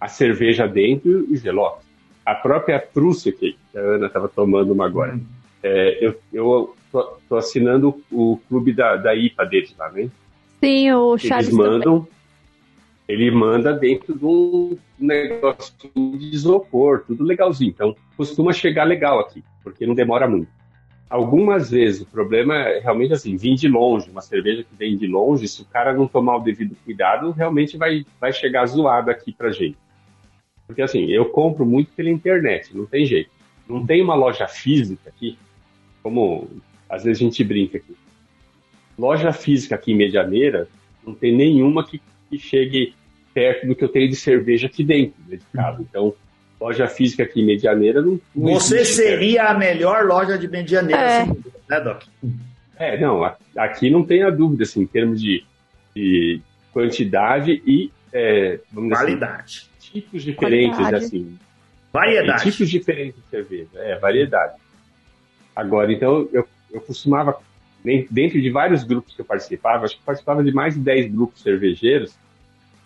a cerveja dentro e gelox. A própria Prússia, que a Ana estava tomando uma agora, hum. é, eu, eu tô, tô, assinando o clube da, da IPA deles lá, né? Sim, o Charles Eles mandam, também. ele manda dentro de um negócio de isopor, tudo legalzinho. Então, costuma chegar legal aqui, porque não demora muito algumas vezes o problema é realmente assim, vir de longe, uma cerveja que vem de longe, se o cara não tomar o devido cuidado, realmente vai, vai chegar zoado aqui pra gente. Porque assim, eu compro muito pela internet, não tem jeito. Não tem uma loja física aqui, como às vezes a gente brinca aqui. Loja física aqui em Medianeira, não tem nenhuma que, que chegue perto do que eu tenho de cerveja aqui dentro né, de casa. Então, loja física aqui em Medianeira não. não Você seria a melhor loja de Medianeira, é. Assim, né, Doc? É, não, aqui não tem a dúvida, assim, em termos de, de quantidade e é, qualidade. Assim, tipos diferentes, qualidade. assim. Variedade. Tipos diferentes de cerveja, é, variedade. Agora, então, eu, eu costumava, dentro de vários grupos que eu participava, acho que eu participava de mais de 10 grupos cervejeiros,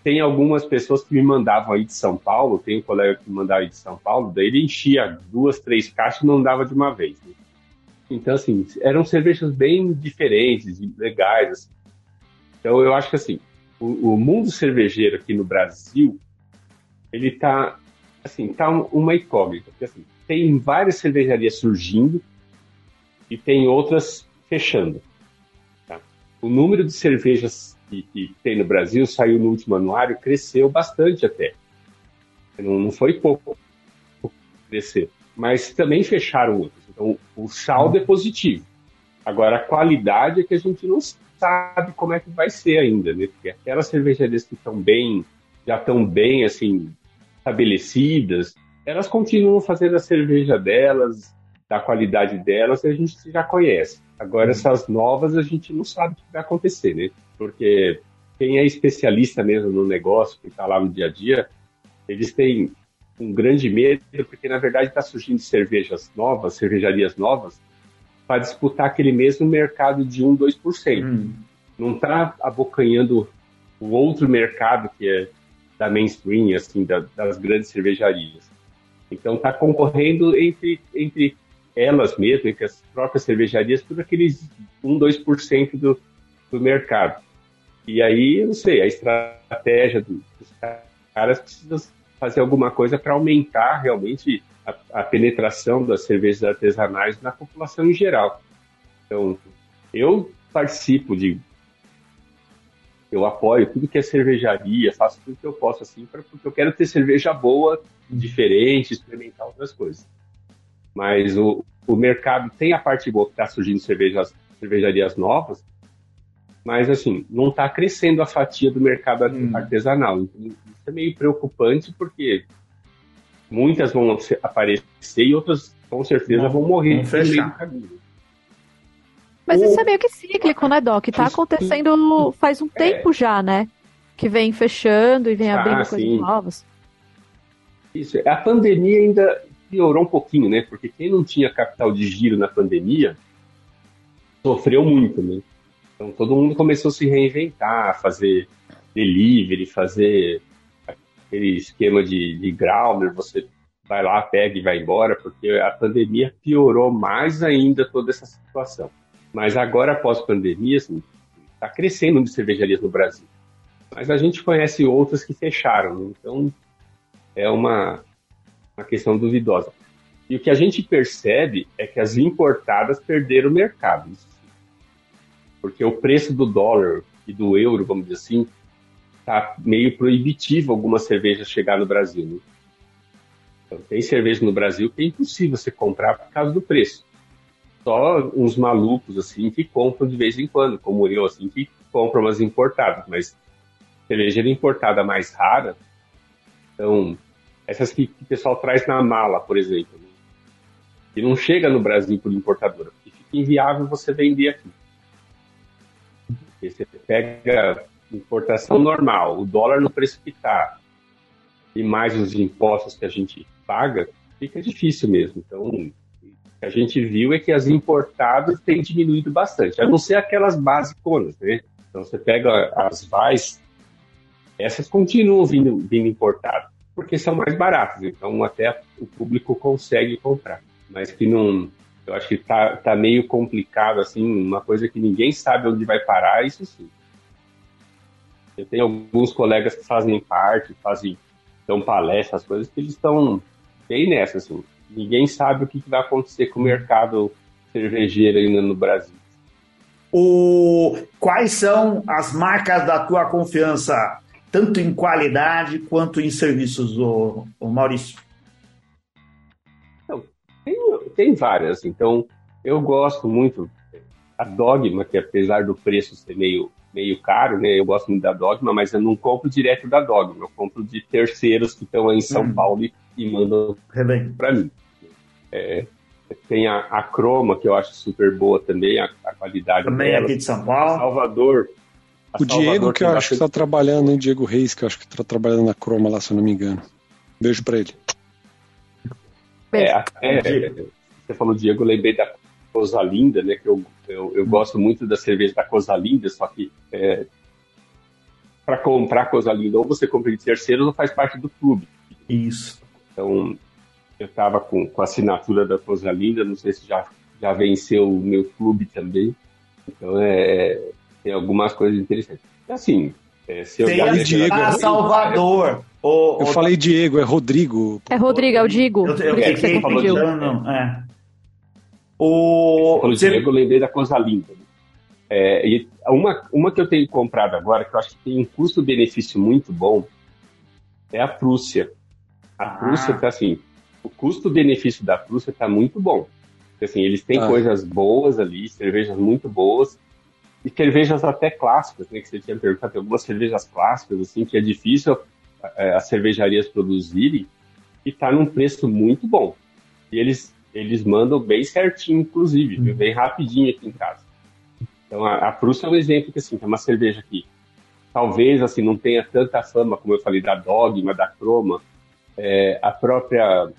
tem algumas pessoas que me mandavam aí de São Paulo, tem um colega que me mandava aí de São Paulo, daí ele enchia duas, três caixas e mandava de uma vez. Né? Então, assim, eram cervejas bem diferentes, legais. Assim. Então, eu acho que, assim, o, o, mundo cervejeiro aqui no Brasil, ele tá, assim, tá uma incógnita. Porque, assim, tem várias cervejarias surgindo e tem outras fechando. Tá? O número de cervejas que, que, tem no Brasil, saiu no último anuário, cresceu bastante até. Não, não foi pouco crescer. Mas também fecharam outros. Então, o saldo é positivo. Agora, a qualidade é que a gente não sabe como é que vai ser ainda, né? Porque aquelas cervejarias que estão bem, já estão bem, assim, estabelecidas, elas continuam fazendo a cerveja delas, da qualidade delas, a gente já conhece. Agora, essas novas, a gente não sabe o que vai acontecer, né? Porque quem é especialista mesmo no negócio, que está lá no dia a dia, eles têm um grande medo, porque na verdade está surgindo cervejas novas, cervejarias novas, para disputar aquele mesmo mercado de 1, 2%. Hum. Não está abocanhando o outro mercado que é da mainstream, assim, da, das grandes cervejarias. Então está concorrendo entre, entre elas mesmas, entre as próprias cervejarias, por aqueles 1, 2% do, do mercado. E aí, não sei, a estratégia dos caras precisa fazer alguma coisa para aumentar realmente a, a, penetração das cervejas artesanais na população em geral. Então, eu participo de. Eu apoio tudo que é cervejaria, faço tudo que eu posso assim, pra, porque eu quero ter cerveja boa, diferente, experimentar outras coisas. Mas o, o mercado tem a parte boa que está surgindo cervejas, cervejarias novas, mas assim, não está crescendo a fatia do mercado hum. artesanal. Então, isso é meio preocupante porque muitas vão aparecer e outras com certeza vão morrer no meio do caminho. Mas isso é meio que cíclico, né, Doc? Tá acontecendo faz um é. tempo já, né? Que vem fechando e vem ah, abrindo sim. coisas novas. Isso. A pandemia ainda piorou um pouquinho, né? Porque quem não tinha capital de giro na pandemia sofreu muito, né? Então todo mundo começou a se reinventar, fazer delivery, fazer aquele esquema de, de growler, você vai lá, pega e vai embora, porque a pandemia piorou mais ainda toda essa situação. Mas agora, após pandemia, está assim, crescendo de cervejarias no Brasil. Mas a gente conhece outras que fecharam, né? então é uma, uma questão duvidosa. E o que a gente percebe é que as importadas perderam o mercado porque o preço do dólar e do euro, vamos dizer assim, tá meio proibitivo algumas cervejas chegar no Brasil. Né? Então, tem cerveja no Brasil que é impossível você comprar por causa do preço. Só uns malucos assim que compram de vez em quando, como eu, assim, que compram umas importadas, mas cerveja importada mais rara. Então, essas que, que o pessoal traz na mala, por exemplo, né? que não chega no Brasil por importadora, porque fica inviável você vender aqui. Porque você pega importação normal, o dólar no preço que está, e mais os impostos que a gente paga, fica difícil mesmo. Então, a gente viu é que as importadas têm diminuído bastante, a não ser aquelas basiconas, né? Então, você pega as VAIs, essas continuam vindo, vindo importadas, porque são mais baratas, então até o público consegue comprar, mas que não, eu acho que tá, tá meio complicado, assim, uma coisa que ninguém sabe onde vai parar, isso sim. Eu tenho alguns colegas que fazem parte, fazem, dão palestras, coisas que eles estão bem nessa, assim. Ninguém sabe o que, vai acontecer com o mercado cervejeiro ainda no Brasil. O... Quais são as marcas da tua confiança, tanto em qualidade quanto em serviços, o, o Maurício? tem várias. Então, eu gosto muito a Dogma, que apesar do preço ser meio, meio caro, né? Eu gosto muito da Dogma, mas eu não compro direto da Dogma. Eu compro de terceiros que estão aí em São hum. Paulo e, e mandam para mim. É, tem a, a Croma, que eu acho super boa também, a, a qualidade também dela. aqui de São Paulo. Salvador. O Diego, que eu acho que está trabalhando, hein? Diego Reis, que eu acho que está trabalhando na Croma lá, se eu não me engano. Beijo para ele. É, é, você falou Diego, eu lembrei da Coisa Linda, né? Que eu, eu, eu gosto muito da cerveja da Coisa Linda, só que é, para comprar Coisa Linda, ou você compra de terceiro ou faz parte do clube. Isso. Então, eu estava com, com a assinatura da Coisa Linda, não sei se já, já venceu o meu clube também. Então, é, tem algumas coisas interessantes. Assim, é, se eu tem Diego, a Salvador. O, eu falei Diego, é Rodrigo. É Rodrigo, é o Digo. Eu, eu, eu, que falou Não, não, é. O... Você... eu lembrei da coisa linda. É, e uma, uma que eu tenho comprado agora, que eu acho que tem um custo-benefício muito bom, é a Prússia. A ah. Prússia tá assim, o custo-benefício da Prússia tá muito bom. Assim, eles têm ah. coisas boas ali, cervejas muito boas, e cervejas até clássicas, né, que você tinha perguntado, tem algumas cervejas clássicas, assim, que é difícil é, as cervejarias produzirem, e tá num preço muito bom. E eles, eles mandam bem certinho, inclusive, uhum. bem rapidinho aqui em casa. Então, a, a Prússia é um exemplo que, assim, é uma cerveja que talvez, assim, não tenha tanta fama, como eu falei, da Dogma, da Croma, é, a própria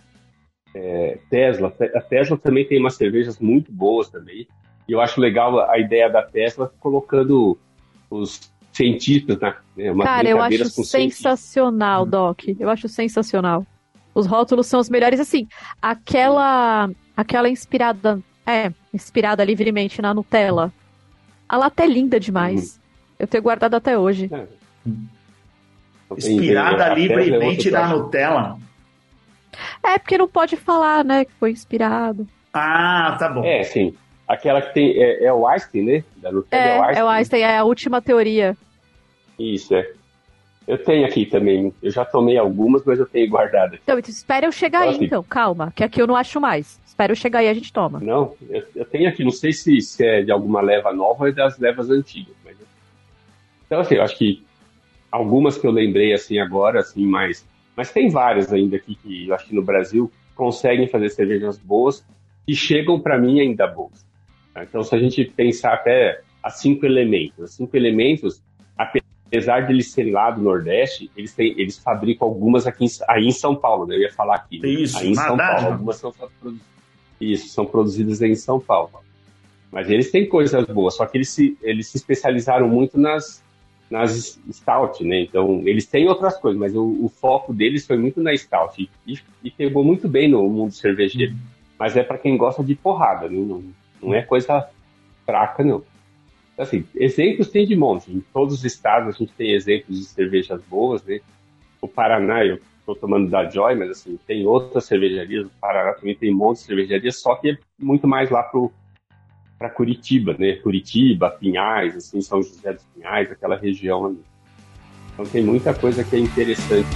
é, Tesla. A Tesla também tem umas cervejas muito boas também. E eu acho legal a ideia da Tesla colocando os cientistas, né? Cara, eu acho sensacional, Doc. Eu acho sensacional. Os rótulos são os melhores, assim, aquela aquela inspirada, é, inspirada livremente na Nutella. A lata é linda demais. Uhum. Eu tenho guardado até hoje. É. Inspirada livremente na Nutella. É, porque não pode falar, né, que foi inspirado. Ah, tá bom. É, sim. Aquela que tem. É, é o Einstein, né? Da Nutella é, é o Einstein. É o Einstein, é a última teoria. Isso, é. Eu tenho aqui também. Eu já tomei algumas, mas eu tenho guardado. Aqui. Então, espera eu chegar então, aí, assim, então. Calma, que aqui eu não acho mais. Espera eu chegar aí e a gente toma. Não, eu, eu, tenho aqui. Não sei se, se é de alguma leva nova ou é das levas antigas. Mas... Então, assim, eu acho que algumas que eu lembrei, assim, agora, assim, mais mas tem várias ainda aqui que eu acho que no Brasil conseguem fazer cervejas boas e chegam para mim ainda boas. Tá? Então, se a gente pensar até as cinco elementos, os cinco elementos, apesar de eles serem lá do Nordeste, eles, têm, eles fabricam algumas aqui em, aí em São Paulo, né? Eu ia falar aqui. Né? Isso, aí em São Paulo, algumas são, isso, são produzidas em São Paulo. Mas eles têm coisas boas, só que eles se, eles se especializaram muito nas, nas stout, né? Então, eles têm outras coisas, mas o, o foco deles foi muito na stout e, e, pegou muito bem no mundo cervejeiro. Uhum. Mas é para quem gosta de porrada, né? não, não é coisa fraca, não. Assim, exemplos tem de monte. Em todos os estados a gente tem exemplos de cervejas boas, né? O Paraná, eu estou tomando da Joy, mas assim, tem outras cervejarias. O Paraná também tem um monte de cervejarias, só que é muito mais lá pro para Curitiba, né? Curitiba, Pinhais, assim, São José dos Pinhais, aquela região ali. Então tem muita coisa que é interessante.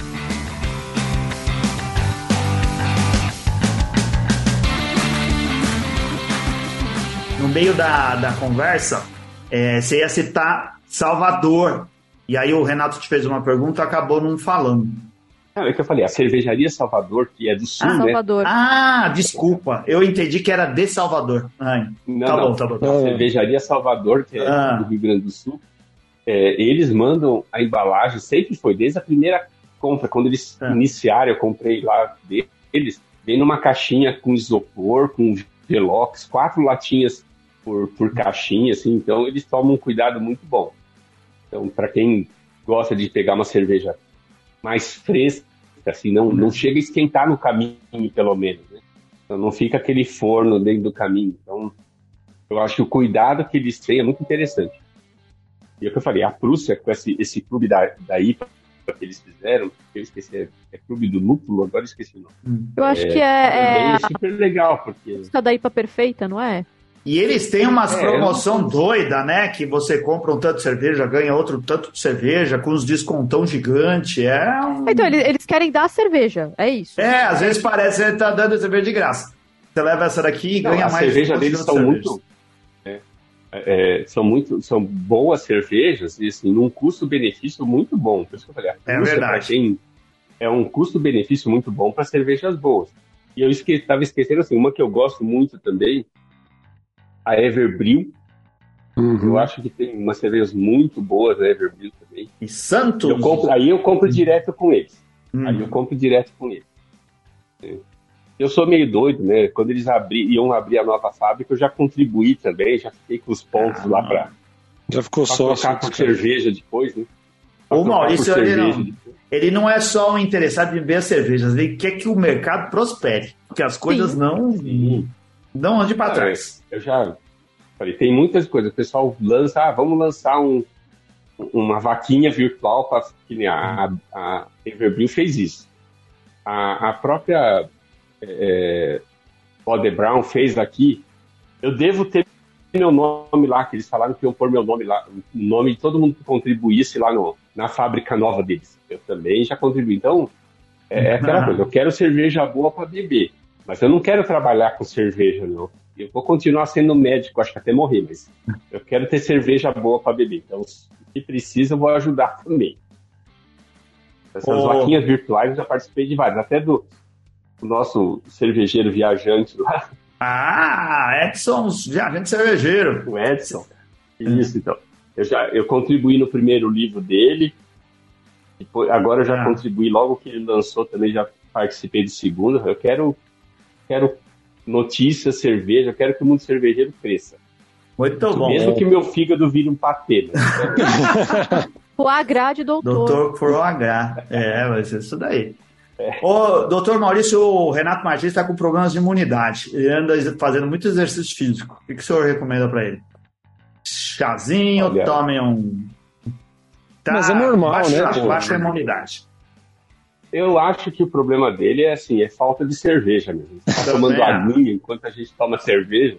No meio da, da conversa, é, você ia citar Salvador. E aí o Renato te fez uma pergunta acabou não falando. Não, é que eu falei, a cervejaria Salvador, que é do sul, ah, né? Salvador. Ah, desculpa. Eu entendi que era de Salvador. Ai, não, tá não. bom, tá bom. A cervejaria Salvador, que é ah. do Rio Grande do Sul, é, eles mandam a embalagem, sempre foi, desde a primeira compra, quando eles ah. iniciaram, eu comprei lá deles, vem numa caixinha com isopor, com velox, quatro latinhas por, por caixinha, assim, então eles tomam um cuidado muito bom. Então, para quem gosta de pegar uma cerveja mais fresca, assim, não, não chega a esquentar no caminho, pelo menos, né? Então não fica aquele forno dentro do caminho. Então, eu acho que o cuidado que eles têm é muito interessante. E é o que eu falei, a Prússia, com esse, esse clube da, da IPA que eles fizeram, eu esqueci, é, é Clube do Lúpulo, agora esqueci o nome. Eu acho é, que é, é, é super legal, porque... A da IPA perfeita, não é? E eles têm umas é, promoção doida, né? Que você compra um tanto de cerveja, ganha outro tanto de cerveja, com os descontão gigante. É um... Então, eles, eles querem dar cerveja, é isso. É, às vezes parece que ele tá dando cerveja de graça. Você leva essa daqui e Não, ganha a mais. As cervejas deles são muito. É, é, são muito. São boas cervejas e assim, num custo-benefício muito bom. Por isso que eu falei, é verdade. Quem, é um custo-benefício muito bom para cervejas boas. E eu estava esque esquecendo assim, uma que eu gosto muito também, a Everbril. Uhum. Eu acho que tem umas cervejas muito boas da Everbril também. E Santos? Eu compro, aí eu compro direto com eles. Uhum. Aí eu compro direto com eles. Eu sou meio doido, né? Quando eles abri, iam abrir a nova fábrica, eu já contribuí também, já fiquei com os pontos ah, lá para. Já ficou só. Trocar por cerveja depois, né? O Maurício, ele não, ele não é só um interessado em beber cervejas, ele quer que o mercado prospere, que as coisas Sim. não. Sim não ande para trás. Eu já falei, tem muitas coisas. O pessoal lança, ah, vamos lançar um, uma vaquinha virtual para que a, a Everbril fez isso. A, a própria é, Bode Brown fez aqui. Eu devo ter meu nome lá, que eles falaram que iam pôr meu nome lá, o nome de todo mundo que contribuísse lá no, na fábrica nova deles. Eu também já contribuí. Então, É, é aquela coisa, eu quero cerveja boa para beber, mas eu não quero trabalhar com cerveja, não. Eu vou continuar sendo médico, acho que até morrer, mas eu quero ter cerveja boa para beber. Então, se precisa, eu vou ajudar também. Essas oh. vaquinhas virtuais eu já participei de várias, até do, do nosso cervejeiro viajante lá. Ah, Edson, viajante cervejeiro. O Edson. Isso, então. Eu, já, eu contribuí no primeiro livro dele, depois, agora eu já ah. contribuí logo que ele lançou, também já participei do segundo. Eu quero, quero notícias, cerveja, eu quero que o mundo cervejeiro cresça. Muito bom. Mesmo que meu fígado vire um patê. Né? Foie gras de doutor. Doutor Foie gras. É, vai ser isso daí. É. Ô, doutor Maurício, o Renato Martins está com problemas de imunidade. Ele anda fazendo muito exercício físico. O que, que o senhor recomenda para ele? Chazinho, Olha. tome um. Tá, Mas é normal, baixa, né? Baixa a imunidade. Eu acho que o problema dele é assim, é falta de cerveja mesmo. Tá tomando aguinha enquanto a gente toma cerveja.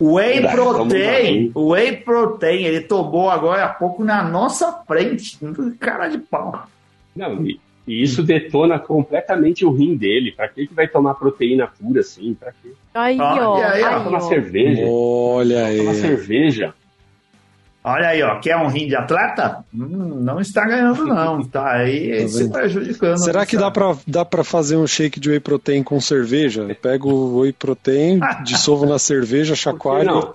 Whey protein, whey protein, ele tomou agora há pouco na nossa frente, cara de pau. Não, e, e isso detona completamente o rim dele. Pra que que vai tomar proteína pura assim? Pra quê? Aí, ó. Aí, ó. Tomar cerveja. Olha aí. Tomar cerveja. Olha aí, ó, quer um rim de atleta? Hum, não está ganhando, não. Tá aí tá se prejudicando. Será que dá para dá pra fazer um shake de whey protein com cerveja? Eu pego o whey protein, dissolvo na cerveja, chacoalho.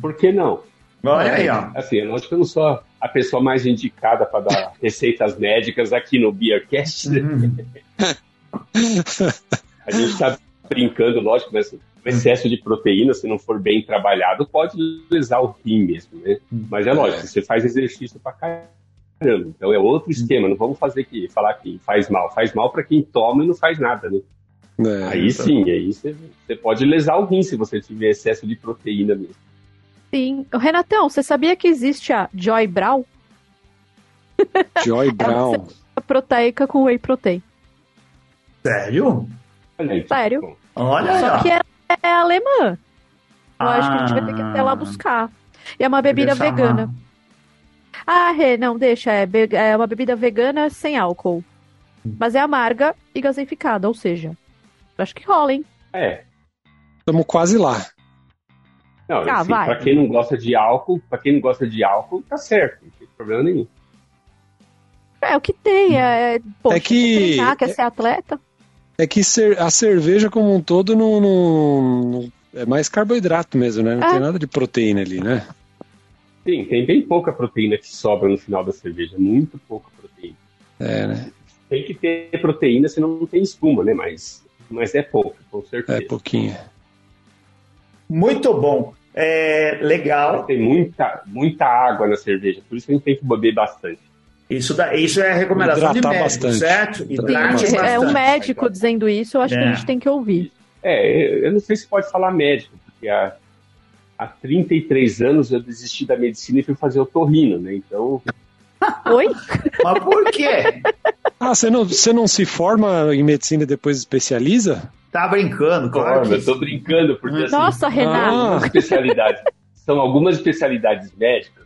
Por que não? Olha aí, ó. Assim, eu acho que eu não sou a pessoa mais indicada para dar receitas médicas aqui no Beercast. Uhum. a gente está brincando, lógico, mas o excesso de proteína, se não for bem trabalhado, pode lesar o rim mesmo, né? Mas é lógico, é. você faz exercício pra caramba. Então é outro esquema, não vamos fazer que falar que faz mal. Faz mal para quem toma e não faz nada, né? É, aí então... sim, aí você, você pode lesar o rim se você tiver excesso de proteína mesmo. Sim. Renatão, você sabia que existe a Joy Brown? Joy Brown. é uma proteica com whey protein. Sério? Sério. Olha Só que ela é alemã. Eu ah. acho que a gente vai ter que ir até lá ah. buscar. E é uma bebida vegana. Ah, Rê, não, deixa. É, é uma bebida vegana sem álcool. Mas é amarga e gaseificada, ou seja, acho que rola, hein? É. Estamos quase lá. Não, ah, assim, pra quem não gosta de álcool, pra quem não gosta de álcool, tá certo, não tem problema nenhum. É o que tem, é, poxa, é que treinar, quer ser atleta. É que a cerveja como um todo não, não é mais carboidrato mesmo, né? Não tem nada de proteína ali, né? Sim, tem bem pouca proteína que sobra no final da cerveja, muito pouca proteína. É, né? Tem que ter proteína, senão não tem espuma, né? Mas, mas é pouco, com certeza. É pouquinho. Muito bom. É legal. Tem muita, muita água na cerveja, por isso a gente tem que beber bastante. Isso, da, isso é recomendação Hidratar de médico, bastante. certo? Hidrate Sim, é um médico dizendo isso, eu acho é. que a é. gente tem que ouvir. É, eu não sei se pode falar médico, porque há, há 33 anos eu desisti da medicina e fui fazer otorrino, né? Então... Oi? Mas por quê? Ah, você não, você não se forma em medicina e depois especializa? Tá brincando, claro. Forma, eu tô brincando, porque assim, Nossa, Renato. Ah. Especialidades, são algumas especialidades médicas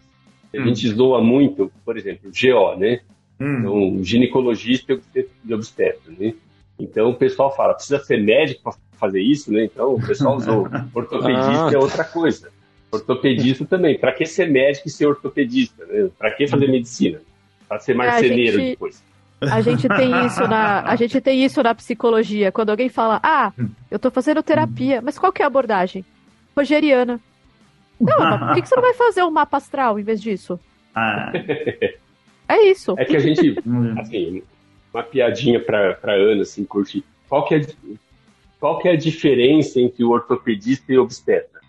a hum. gente zoa muito, por exemplo, GO, né? Hum. Então, ginecologista e obstetra, né? Então o pessoal fala, precisa ser médico para fazer isso, né? Então o pessoal zoa. Ortopedista ah. é outra coisa. Ortopedista também. Para que ser médico e ser ortopedista? Né? Para que fazer medicina? Para ser marceneiro é, gente... depois. A gente tem isso na, a gente tem isso na psicologia. Quando alguém fala, ah, eu tô fazendo terapia, mas qual que é a abordagem? Rogeriana. Não, mas por que, você não vai fazer um mapa astral em vez disso? Ah. É isso. É que a gente, assim, uma piadinha pra, pra Ana, assim, curtir. Qual que, é, qual que é a diferença entre o ortopedista e o obstetra?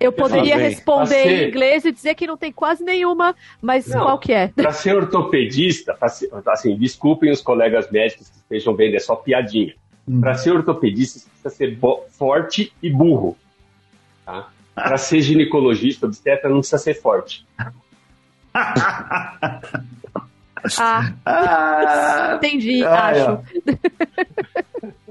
Eu poderia responder ser... em inglês e dizer que não tem quase nenhuma, mas não, qual que é? Para ser ortopedista, ser, assim, desculpem os colegas médicos que estejam vendo, é só piadinha. Hum. Para ser ortopedista, você precisa ser forte e burro. Tá? Para ser ginecologista, obstetra, não precisa ser forte. Ah, entendi, ah, acho.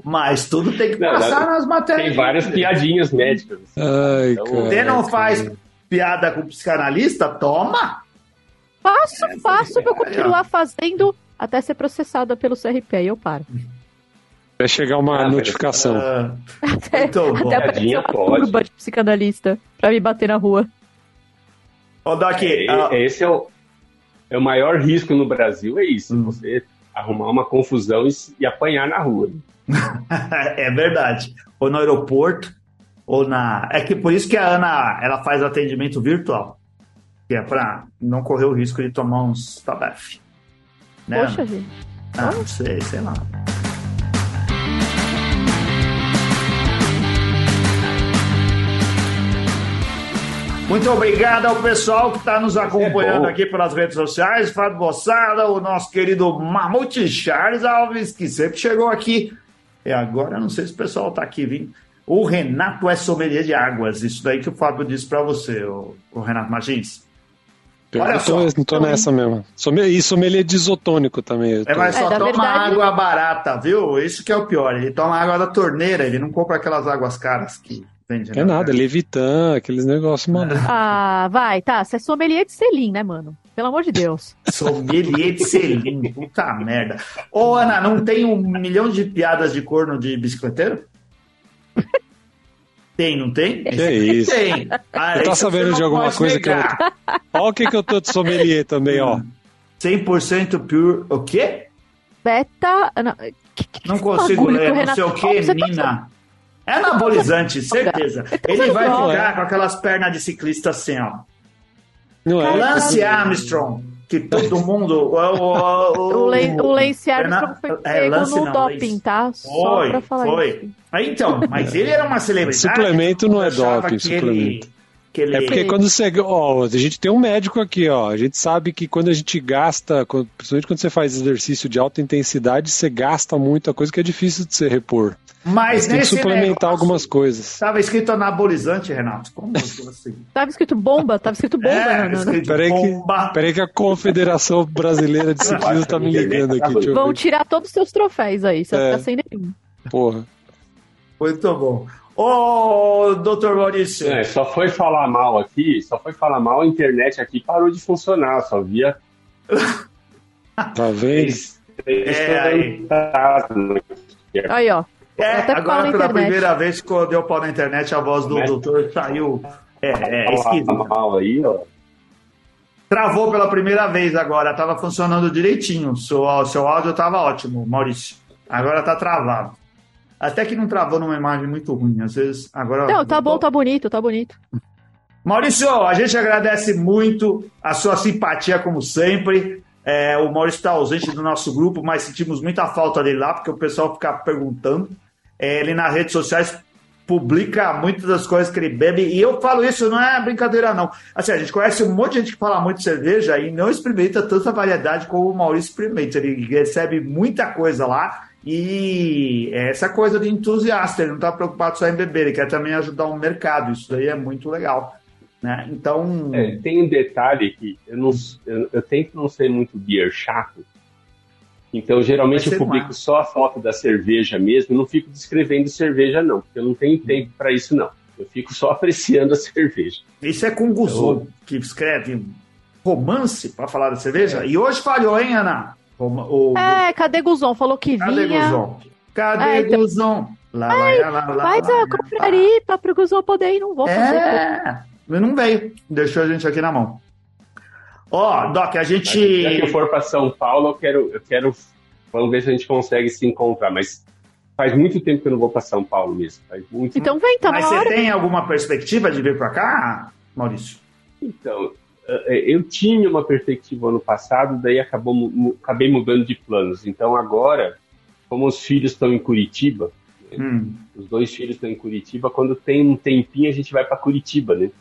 Mas tudo tem que passar não, nas matérias. Tem várias piadinhas médicas. Ai, então, você não faz piada com psicanalista? Toma! Faço, é, faço, vou continuar fazendo até ser processada pelo CRP, aí eu paro. Vai chegar uma ah, notificação. Uh, até, até aparecer uma turba de psicanalista pra me bater na rua. Ô, Doc, é, uh... esse é o, é o maior risco no Brasil, é isso. Hum. Você arrumar uma confusão e, e apanhar na rua. é verdade. Ou no aeroporto, ou na. É que por isso que a Ana ela faz atendimento virtual. Que é para não correr o risco de tomar uns tabef. Né, Poxa, gente. Ah, não sei, sei lá. Muito obrigado ao pessoal que está nos acompanhando é aqui pelas redes sociais. Fábio Bossada, o nosso querido Mamute Charles Alves, que sempre chegou aqui. E agora, não sei se o pessoal está aqui vindo. O Renato é sommelier de águas. Isso daí que o Fábio disse para você, o, o, Renato Martins. Eu Olha só. Não tô nessa mesmo. E sommelier de isotônico também. É, mas só é, toma verdade... água barata, viu? Isso que é o pior. Ele toma água da torneira, ele não compra aquelas águas caras que É nada, Levitan, aqueles negócios mano. Ah, vai, tá. Você é sommelier de selim, né, mano? Pelo amor de Deus. Sommelier de selim, puta merda. Ô, Ana, não tem um milhão de piadas de corno de bicicleteiro? Tem, não tem? Que é isso? Tem. Ah, eu tô sabendo de alguma coisa negar. que eu. Olha o que, que eu tô de sommelier também, ó. 100% pure. O quê? Beta. Não, que, que não consigo ler, não sei o quê, tá Nina. É anabolizante, certeza. Ele vai ficar com aquelas pernas de ciclista assim, ó. Não é? Lance Armstrong, que todo mundo. O, o, o, o Lance Armstrong foi é, pego no não, doping, tá? Só foi, pra falar foi. isso. Então, mas ele era uma celebridade. Suplemento não é doping, suplemento. Ele... Ele... É porque quando você. Ó, a gente tem um médico aqui, ó. A gente sabe que quando a gente gasta, principalmente quando você faz exercício de alta intensidade, você gasta muita coisa que é difícil de se repor. Mas, tem que suplementar negócio, algumas coisas. Estava escrito anabolizante, Renato. Como assim? Estava escrito bomba, estava escrito bomba, é, Renato. Peraí que, peraí que a Confederação Brasileira de Ciclismo está me ligando aqui. Vão tirar todos os seus troféus aí, você é. vai ficar sem nenhum. Porra. Muito bom. Ô, doutor Maurício. É, só foi falar mal aqui, só foi falar mal, a internet aqui parou de funcionar, só via. Vendo? É, aí. aí, ó. É, agora pela primeira vez que deu pau na internet, a voz do doutor saiu. É, é esquisita. mal aí, ó. Travou pela primeira vez agora, tava funcionando direitinho. Seu, seu áudio tava ótimo, Maurício. Agora tá travado. Até que não travou numa imagem muito ruim. Às vezes, agora. Não, tá bom, tá bonito, tá bonito. Maurício, a gente agradece muito a sua simpatia, como sempre. É, o Maurício está ausente do nosso grupo, mas sentimos muita falta dele lá, porque o pessoal fica perguntando. É, ele nas redes sociais publica muitas das coisas que ele bebe, e eu falo isso, não é brincadeira, não. Assim, a gente conhece um monte de gente que fala muito de cerveja e não experimenta tanta variedade como o Maurício experimenta. Ele recebe muita coisa lá e essa coisa de entusiasta, ele não está preocupado só em beber, ele quer também ajudar o mercado. Isso daí é muito legal. Né? Então. É, tem um detalhe que eu, não, eu, eu tento não ser muito beer chato. Então, geralmente eu publico só a foto da cerveja mesmo, eu não fico descrevendo cerveja, não, porque eu não tenho tempo para isso, não. Eu fico só apreciando a cerveja. Isso é com Guzon, então, que escreve romance para falar da cerveja. É. E hoje falhou, hein, Ana? O, o... É, cadê Guzon? Falou que cadê vinha. Guzon? Cadê é, então... Guzon? Lá, Ai, lá, lá, lá, faz a confraria para o Guzon poder ir, não vou fazer. É, não veio. Deixou a gente aqui na mão. Ó, oh, Doc, a gente. Se eu for para São Paulo, eu quero, eu quero. Vamos ver se a gente consegue se encontrar, mas faz muito tempo que eu não vou para São Paulo mesmo. Faz muito então vem, tá Mas você tem alguma perspectiva de vir para cá, Maurício? Então, eu tinha uma perspectiva ano passado, daí acabou, acabei mudando de planos. Então agora, como os filhos estão em Curitiba, hum. os dois filhos estão em Curitiba, quando tem um tempinho a gente vai para Curitiba, né?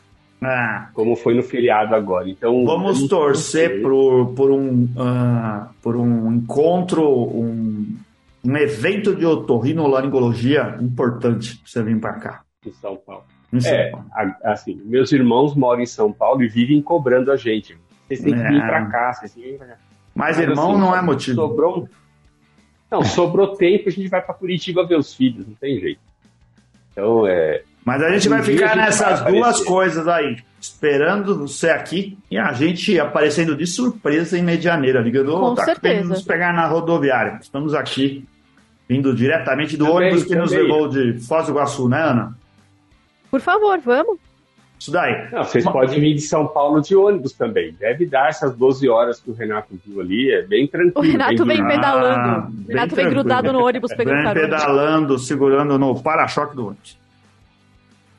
Ah. Como foi no feriado agora. Então vamos torcer por, por um uh, por um encontro, um, um evento de otorrinolaringologia importante para você vir para cá. Em São Paulo. É, assim, meus irmãos moram em São Paulo e vivem cobrando a gente. Vocês têm que vir para é. cá, vocês têm que vir pra cá. Mas, Mas irmão assim, não é motivo. Sobrou, não, sobrou tempo, a gente vai para Curitiba ver os filhos, não tem jeito. Então, é, Mas a gente um vai ficar nessas duas coisas aí, esperando você aqui e a gente aparecendo de surpresa em Medianeira, ligando, Com tá certeza. nos pegar na rodoviária. Estamos aqui, vindo diretamente do também, ônibus que também. nos levou de Foz do Iguaçu, né, Ana? Por favor, vamos. Isso daí. Não, vocês Uma... podem vir de São Paulo de ônibus também. Deve dar essas 12 horas que o Renato viu ali, é bem tranquilo. O Renato vem pedalando. Ah, o Renato vem grudado no ônibus pegando carona. pedalando, segurando no para-choque do ônibus.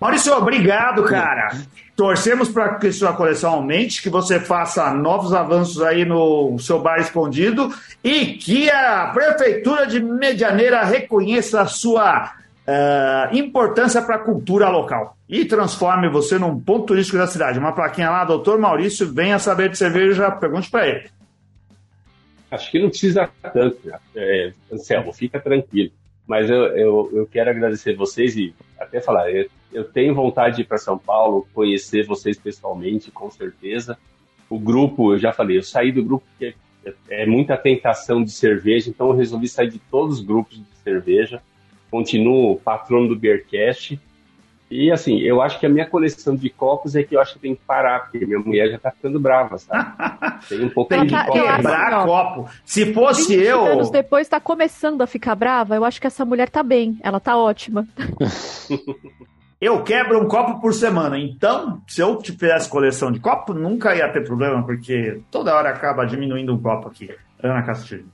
Maurício, obrigado, cara. Torcemos para que sua coleção aumente, que você faça novos avanços aí no seu bar escondido e que a Prefeitura de Medianeira reconheça a sua uh, importância para a cultura local e transforme você num ponto turístico da cidade. Uma plaquinha lá, doutor Maurício, venha saber de cerveja, pergunte para ele. Acho que não precisa tanto, né? é, Anselmo, fica tranquilo. Mas eu, eu, eu, quero agradecer vocês e até falar, eu, eu tenho vontade de ir para São Paulo, conhecer vocês pessoalmente, com certeza. O grupo, eu já falei, eu saí do grupo porque é, é muita tentação de cerveja, então eu resolvi sair de todos os grupos de cerveja continuo patrono do Beercast. E assim, eu acho que a minha coleção de copos é que eu acho que tem que parar, porque minha mulher já tá ficando brava, sabe? Tem um pouco de tá, quebrar copo. Se fosse eu. anos depois tá começando a ficar brava, eu acho que essa mulher tá bem, ela tá ótima. eu quebro um copo por semana, então, se eu tivesse coleção de copo, nunca ia ter problema, porque toda hora acaba diminuindo um copo aqui. Ana Castilho.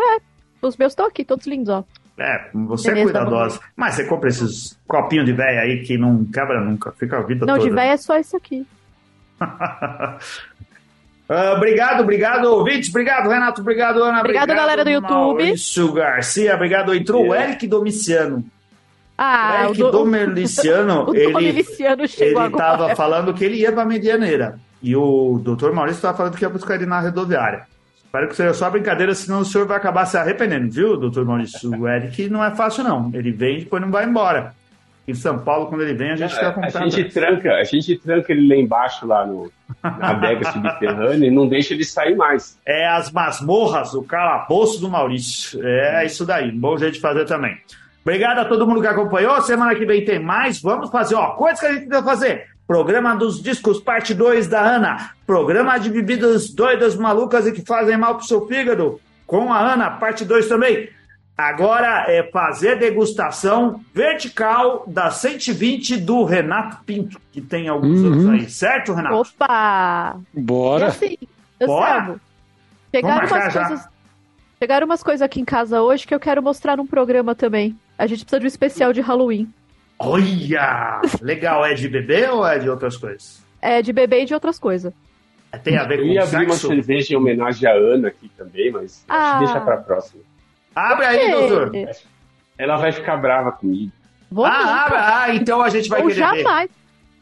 É, os meus estão aqui, todos lindos, ó. É, você é cuidadosa. Mas você compra esses copinhos de véia aí que não quebra nunca, fica a vida não, toda. Não, de véia é só isso aqui. uh, obrigado, obrigado, ouvintes. Obrigado, Renato. Obrigado, Ana. Obrigado, obrigado galera do YouTube. Maurício Garcia. Obrigado. Entrou o Eric Domiciano. Ah, o Eric o do... Domiciano, o ele, ele estava falando que ele ia para Medianeira. E o doutor Maurício estava falando que ia buscar ele na rodoviária. Espero que seja só brincadeira, senão o senhor vai acabar se arrependendo, viu, doutor Maurício? O Eric não é fácil, não. Ele vem e depois não vai embora. Em São Paulo, quando ele vem, a gente fica com a gente tranca A gente tranca ele lá embaixo, lá no, na adega subterrânea, e não deixa ele sair mais. É as masmorras, o calabouço do Maurício. É isso daí. Bom jeito de fazer também. Obrigado a todo mundo que acompanhou. Semana que vem tem mais. Vamos fazer, ó, coisas que a gente precisa fazer. Programa dos Discos, parte 2 da Ana. Programa de bebidas doidas, malucas e que fazem mal pro seu fígado. Com a Ana, parte 2 também. Agora é fazer degustação vertical da 120 do Renato Pinto, que tem alguns uhum. anos aí, certo, Renato? Opa! Bora! E assim, Bora? Chegaram umas, coisas, chegaram umas coisas aqui em casa hoje que eu quero mostrar num programa também. A gente precisa de um especial de Halloween. Olha! Legal, é de bebê ou é de outras coisas? É de bebê e de outras coisas. É, tem a ver com Eu ia abrir uma cerveja em homenagem à Ana aqui também, mas ah. deixa pra próxima. Abre aí, doutor. Ela vai ficar brava comigo. Vou ah, abre, ah, então a gente vai Ou querer jamais.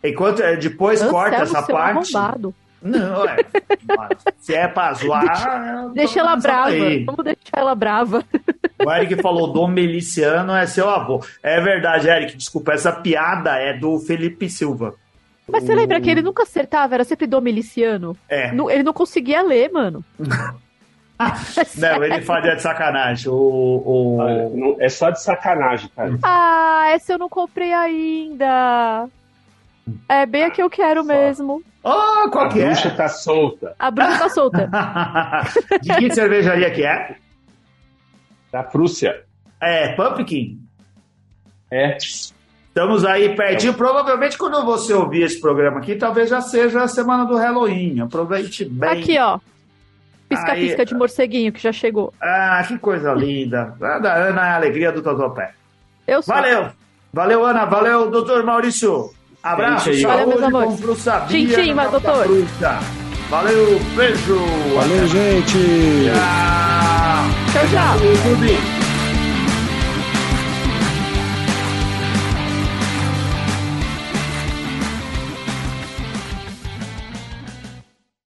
ver. Enquanto, é, depois corta essa parte. Arrombado. Não, é. Se é pra zoar. Deixa ela brava. Aí. Vamos deixar ela brava. O Eric falou Dom Meliciano é seu avô. É verdade, Eric, desculpa, essa piada é do Felipe Silva. Mas você lembra que ele nunca acertava, era sempre Dom Meliciano? É. Ele não conseguia ler, mano. não, ele fazia de sacanagem. O, o... É só de sacanagem, cara. Ah, essa eu não comprei ainda. É bem a que eu quero só. mesmo. Oh, qual a que é? A bruxa tá solta. A bruxa tá solta. de que cervejaria que é? Da Prússia. É, Pumpkin? É. Estamos aí pertinho. Provavelmente quando você ouvir esse programa aqui, talvez já seja a semana do Halloween. Aproveite bem. Aqui, ó. Pisca-pisca de morceguinho que já chegou. Ah, que coisa linda. A da Ana é a alegria do Totopé. Eu sou. Valeu. Valeu, Ana. Valeu, doutor Maurício. Abraço, Valeu, saúde, meus amores. Tchim, tchim, doutor. Valeu, beijo. Valeu, gente. Tchau. Tchau, tchau.